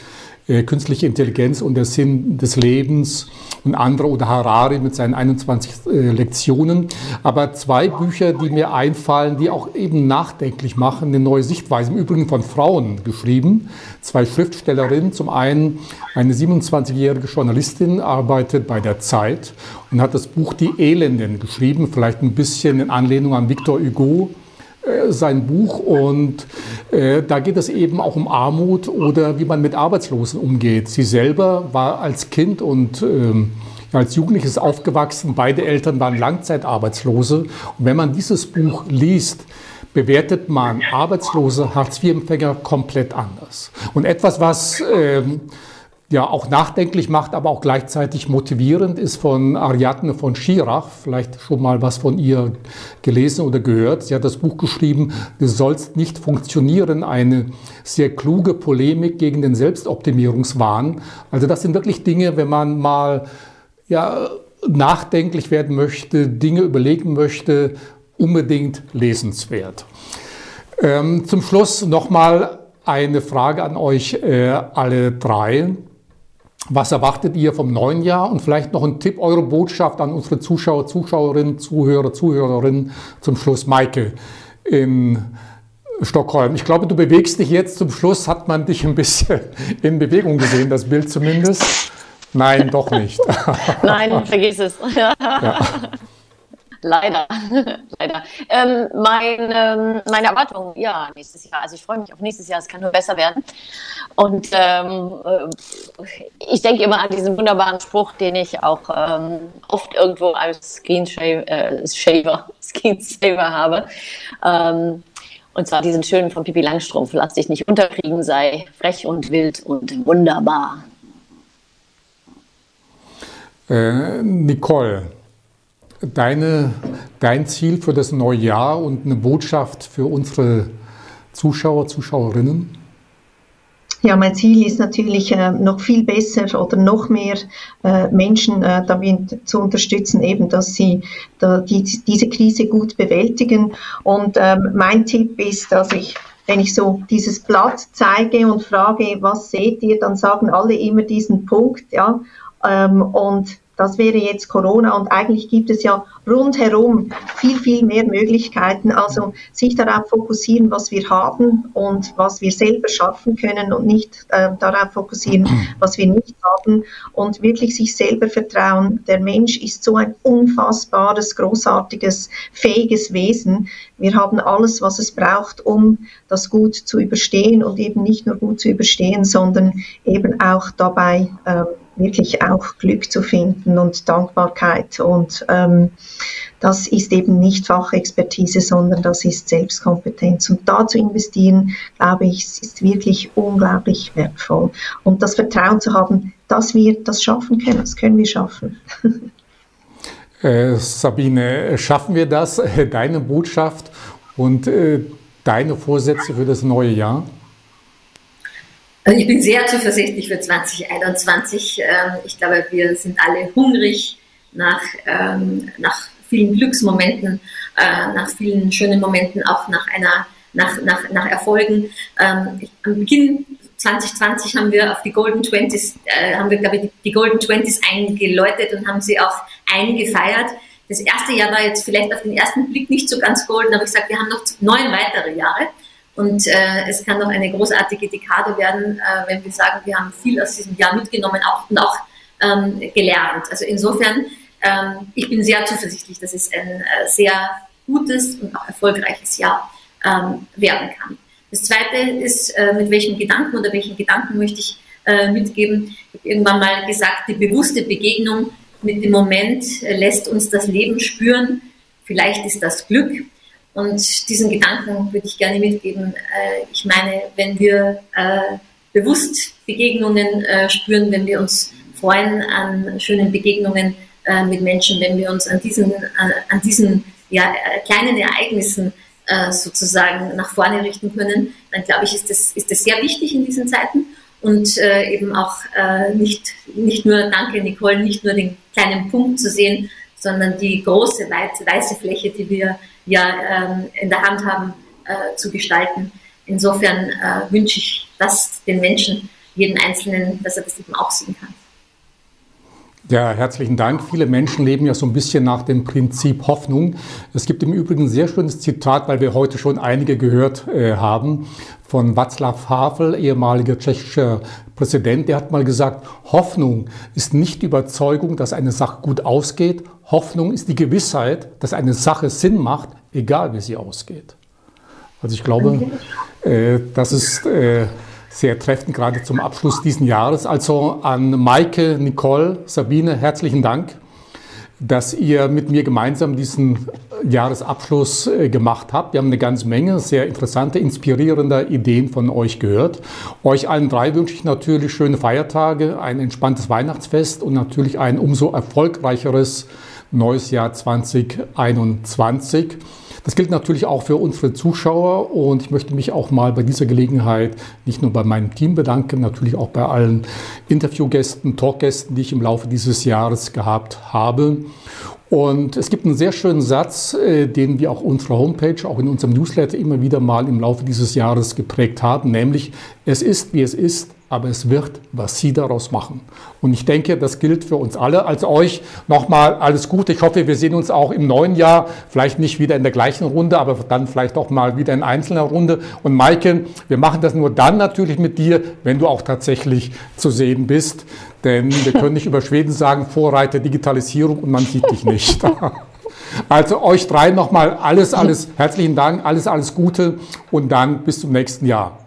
äh, künstliche Intelligenz und der Sinn des Lebens und andere oder Harari mit seinen 21 äh, Lektionen. Aber zwei Bücher, die mir einfallen, die auch eben nachdenklich machen, eine neue Sichtweise, im Übrigen von Frauen geschrieben. Zwei Schriftstellerinnen, zum einen eine 27-jährige Journalistin, arbeitet bei der Zeit und hat das Buch Die Elenden geschrieben, vielleicht ein bisschen in Anlehnung an Victor Hugo sein Buch und äh, da geht es eben auch um Armut oder wie man mit Arbeitslosen umgeht. Sie selber war als Kind und ähm, als Jugendliches aufgewachsen, beide Eltern waren Langzeitarbeitslose und wenn man dieses Buch liest, bewertet man arbeitslose Hartz-IV-Empfänger komplett anders. Und etwas, was ähm, ja auch nachdenklich macht, aber auch gleichzeitig motivierend ist von Ariadne von Schirach. Vielleicht schon mal was von ihr gelesen oder gehört. Sie hat das Buch geschrieben, Du sollst nicht funktionieren, eine sehr kluge Polemik gegen den Selbstoptimierungswahn. Also das sind wirklich Dinge, wenn man mal ja, nachdenklich werden möchte, Dinge überlegen möchte, unbedingt lesenswert. Ähm, zum Schluss nochmal eine Frage an euch äh, alle drei. Was erwartet ihr vom neuen Jahr? Und vielleicht noch ein Tipp, eure Botschaft an unsere Zuschauer, Zuschauerinnen, Zuhörer, Zuhörerinnen zum Schluss. Maike in Stockholm. Ich glaube, du bewegst dich jetzt. Zum Schluss hat man dich ein bisschen in Bewegung gesehen, das Bild zumindest. Nein, doch nicht. Nein, vergiss es. ja. Leider, leider. Ähm, mein, ähm, meine Erwartungen, ja, nächstes Jahr. Also ich freue mich auf nächstes Jahr, es kann nur besser werden. Und ähm, äh, ich denke immer an diesen wunderbaren Spruch, den ich auch ähm, oft irgendwo als Screensaver, äh, Shaver, Screensaver habe. Ähm, und zwar diesen schönen von Pippi Langstrumpf, lass dich nicht unterkriegen, sei frech und wild und wunderbar. Äh, Nicole, deine, dein Ziel für das neue Jahr und eine Botschaft für unsere Zuschauer, Zuschauerinnen? Ja, mein Ziel ist natürlich äh, noch viel besser oder noch mehr äh, Menschen äh, damit zu unterstützen, eben, dass sie diese Krise gut bewältigen. Und ähm, mein Tipp ist, dass ich wenn ich so dieses Blatt zeige und frage, was seht ihr, dann sagen alle immer diesen Punkt, ja. Ähm, und das wäre jetzt Corona und eigentlich gibt es ja rundherum viel, viel mehr Möglichkeiten. Also sich darauf fokussieren, was wir haben und was wir selber schaffen können und nicht äh, darauf fokussieren, was wir nicht haben und wirklich sich selber vertrauen. Der Mensch ist so ein unfassbares, großartiges, fähiges Wesen. Wir haben alles, was es braucht, um das gut zu überstehen und eben nicht nur gut zu überstehen, sondern eben auch dabei äh, wirklich auch Glück zu finden und Dankbarkeit. Und ähm, das ist eben nicht Fachexpertise, sondern das ist Selbstkompetenz. Und da zu investieren, glaube ich, ist wirklich unglaublich wertvoll. Und das Vertrauen zu haben, dass wir das schaffen können, das können wir schaffen. Äh, Sabine, schaffen wir das? Deine Botschaft und äh, deine Vorsätze für das neue Jahr? Also ich bin sehr zuversichtlich für 2021. Ähm, ich glaube, wir sind alle hungrig nach, ähm, nach vielen Glücksmomenten, äh, nach vielen schönen Momenten, auch nach einer nach, nach, nach Erfolgen. Ähm, am Beginn 2020 haben wir auf die Golden Twenties, äh, haben wir, glaube ich, die Golden Twenties eingeläutet und haben sie auch eingefeiert. Das erste Jahr war jetzt vielleicht auf den ersten Blick nicht so ganz golden, aber ich sage, wir haben noch neun weitere Jahre. Und äh, es kann noch eine großartige Dekade werden, äh, wenn wir sagen, wir haben viel aus diesem Jahr mitgenommen auch, und auch ähm, gelernt. Also insofern, ähm, ich bin sehr zuversichtlich, dass es ein äh, sehr gutes und auch erfolgreiches Jahr ähm, werden kann. Das Zweite ist, äh, mit welchen Gedanken oder welchen Gedanken möchte ich äh, mitgeben. Ich habe irgendwann mal gesagt, die bewusste Begegnung mit dem Moment äh, lässt uns das Leben spüren. Vielleicht ist das Glück, und diesen Gedanken würde ich gerne mitgeben. Äh, ich meine, wenn wir äh, bewusst Begegnungen äh, spüren, wenn wir uns freuen an schönen Begegnungen mit Menschen, wenn wir uns an diesen, an, diesen ja, kleinen Ereignissen sozusagen nach vorne richten können, dann glaube ich, ist das, ist das sehr wichtig in diesen Zeiten und äh, eben auch äh, nicht, nicht nur, danke Nicole, nicht nur den kleinen Punkt zu sehen, sondern die große weiße Fläche, die wir ja ähm, in der Hand haben, äh, zu gestalten. Insofern äh, wünsche ich das den Menschen, jeden Einzelnen, dass er das eben auch sehen kann. Ja, herzlichen Dank. Viele Menschen leben ja so ein bisschen nach dem Prinzip Hoffnung. Es gibt im Übrigen ein sehr schönes Zitat, weil wir heute schon einige gehört äh, haben, von Václav Havel, ehemaliger tschechischer Präsident. Der hat mal gesagt, Hoffnung ist nicht die Überzeugung, dass eine Sache gut ausgeht. Hoffnung ist die Gewissheit, dass eine Sache Sinn macht, egal wie sie ausgeht. Also ich glaube, äh, das ist... Äh, sehr treffend, gerade zum Abschluss diesen Jahres. Also an Maike, Nicole, Sabine, herzlichen Dank, dass ihr mit mir gemeinsam diesen Jahresabschluss äh, gemacht habt. Wir haben eine ganze Menge sehr interessante, inspirierender Ideen von euch gehört. Euch allen drei wünsche ich natürlich schöne Feiertage, ein entspanntes Weihnachtsfest und natürlich ein umso erfolgreicheres neues Jahr 2021. Das gilt natürlich auch für unsere Zuschauer und ich möchte mich auch mal bei dieser Gelegenheit nicht nur bei meinem Team bedanken, natürlich auch bei allen Interviewgästen, Talkgästen, die ich im Laufe dieses Jahres gehabt habe. Und es gibt einen sehr schönen Satz, äh, den wir auch unserer Homepage, auch in unserem Newsletter immer wieder mal im Laufe dieses Jahres geprägt haben, nämlich es ist, wie es ist, aber es wird, was Sie daraus machen. Und ich denke, das gilt für uns alle. Also euch nochmal alles Gute. Ich hoffe, wir sehen uns auch im neuen Jahr, vielleicht nicht wieder in der gleichen Runde, aber dann vielleicht auch mal wieder in einzelner Runde. Und Maike, wir machen das nur dann natürlich mit dir, wenn du auch tatsächlich zu sehen bist. Denn wir können nicht über Schweden sagen, Vorreiter Digitalisierung und man sieht dich nicht. Also euch drei nochmal alles, alles herzlichen Dank, alles, alles Gute und dann bis zum nächsten Jahr.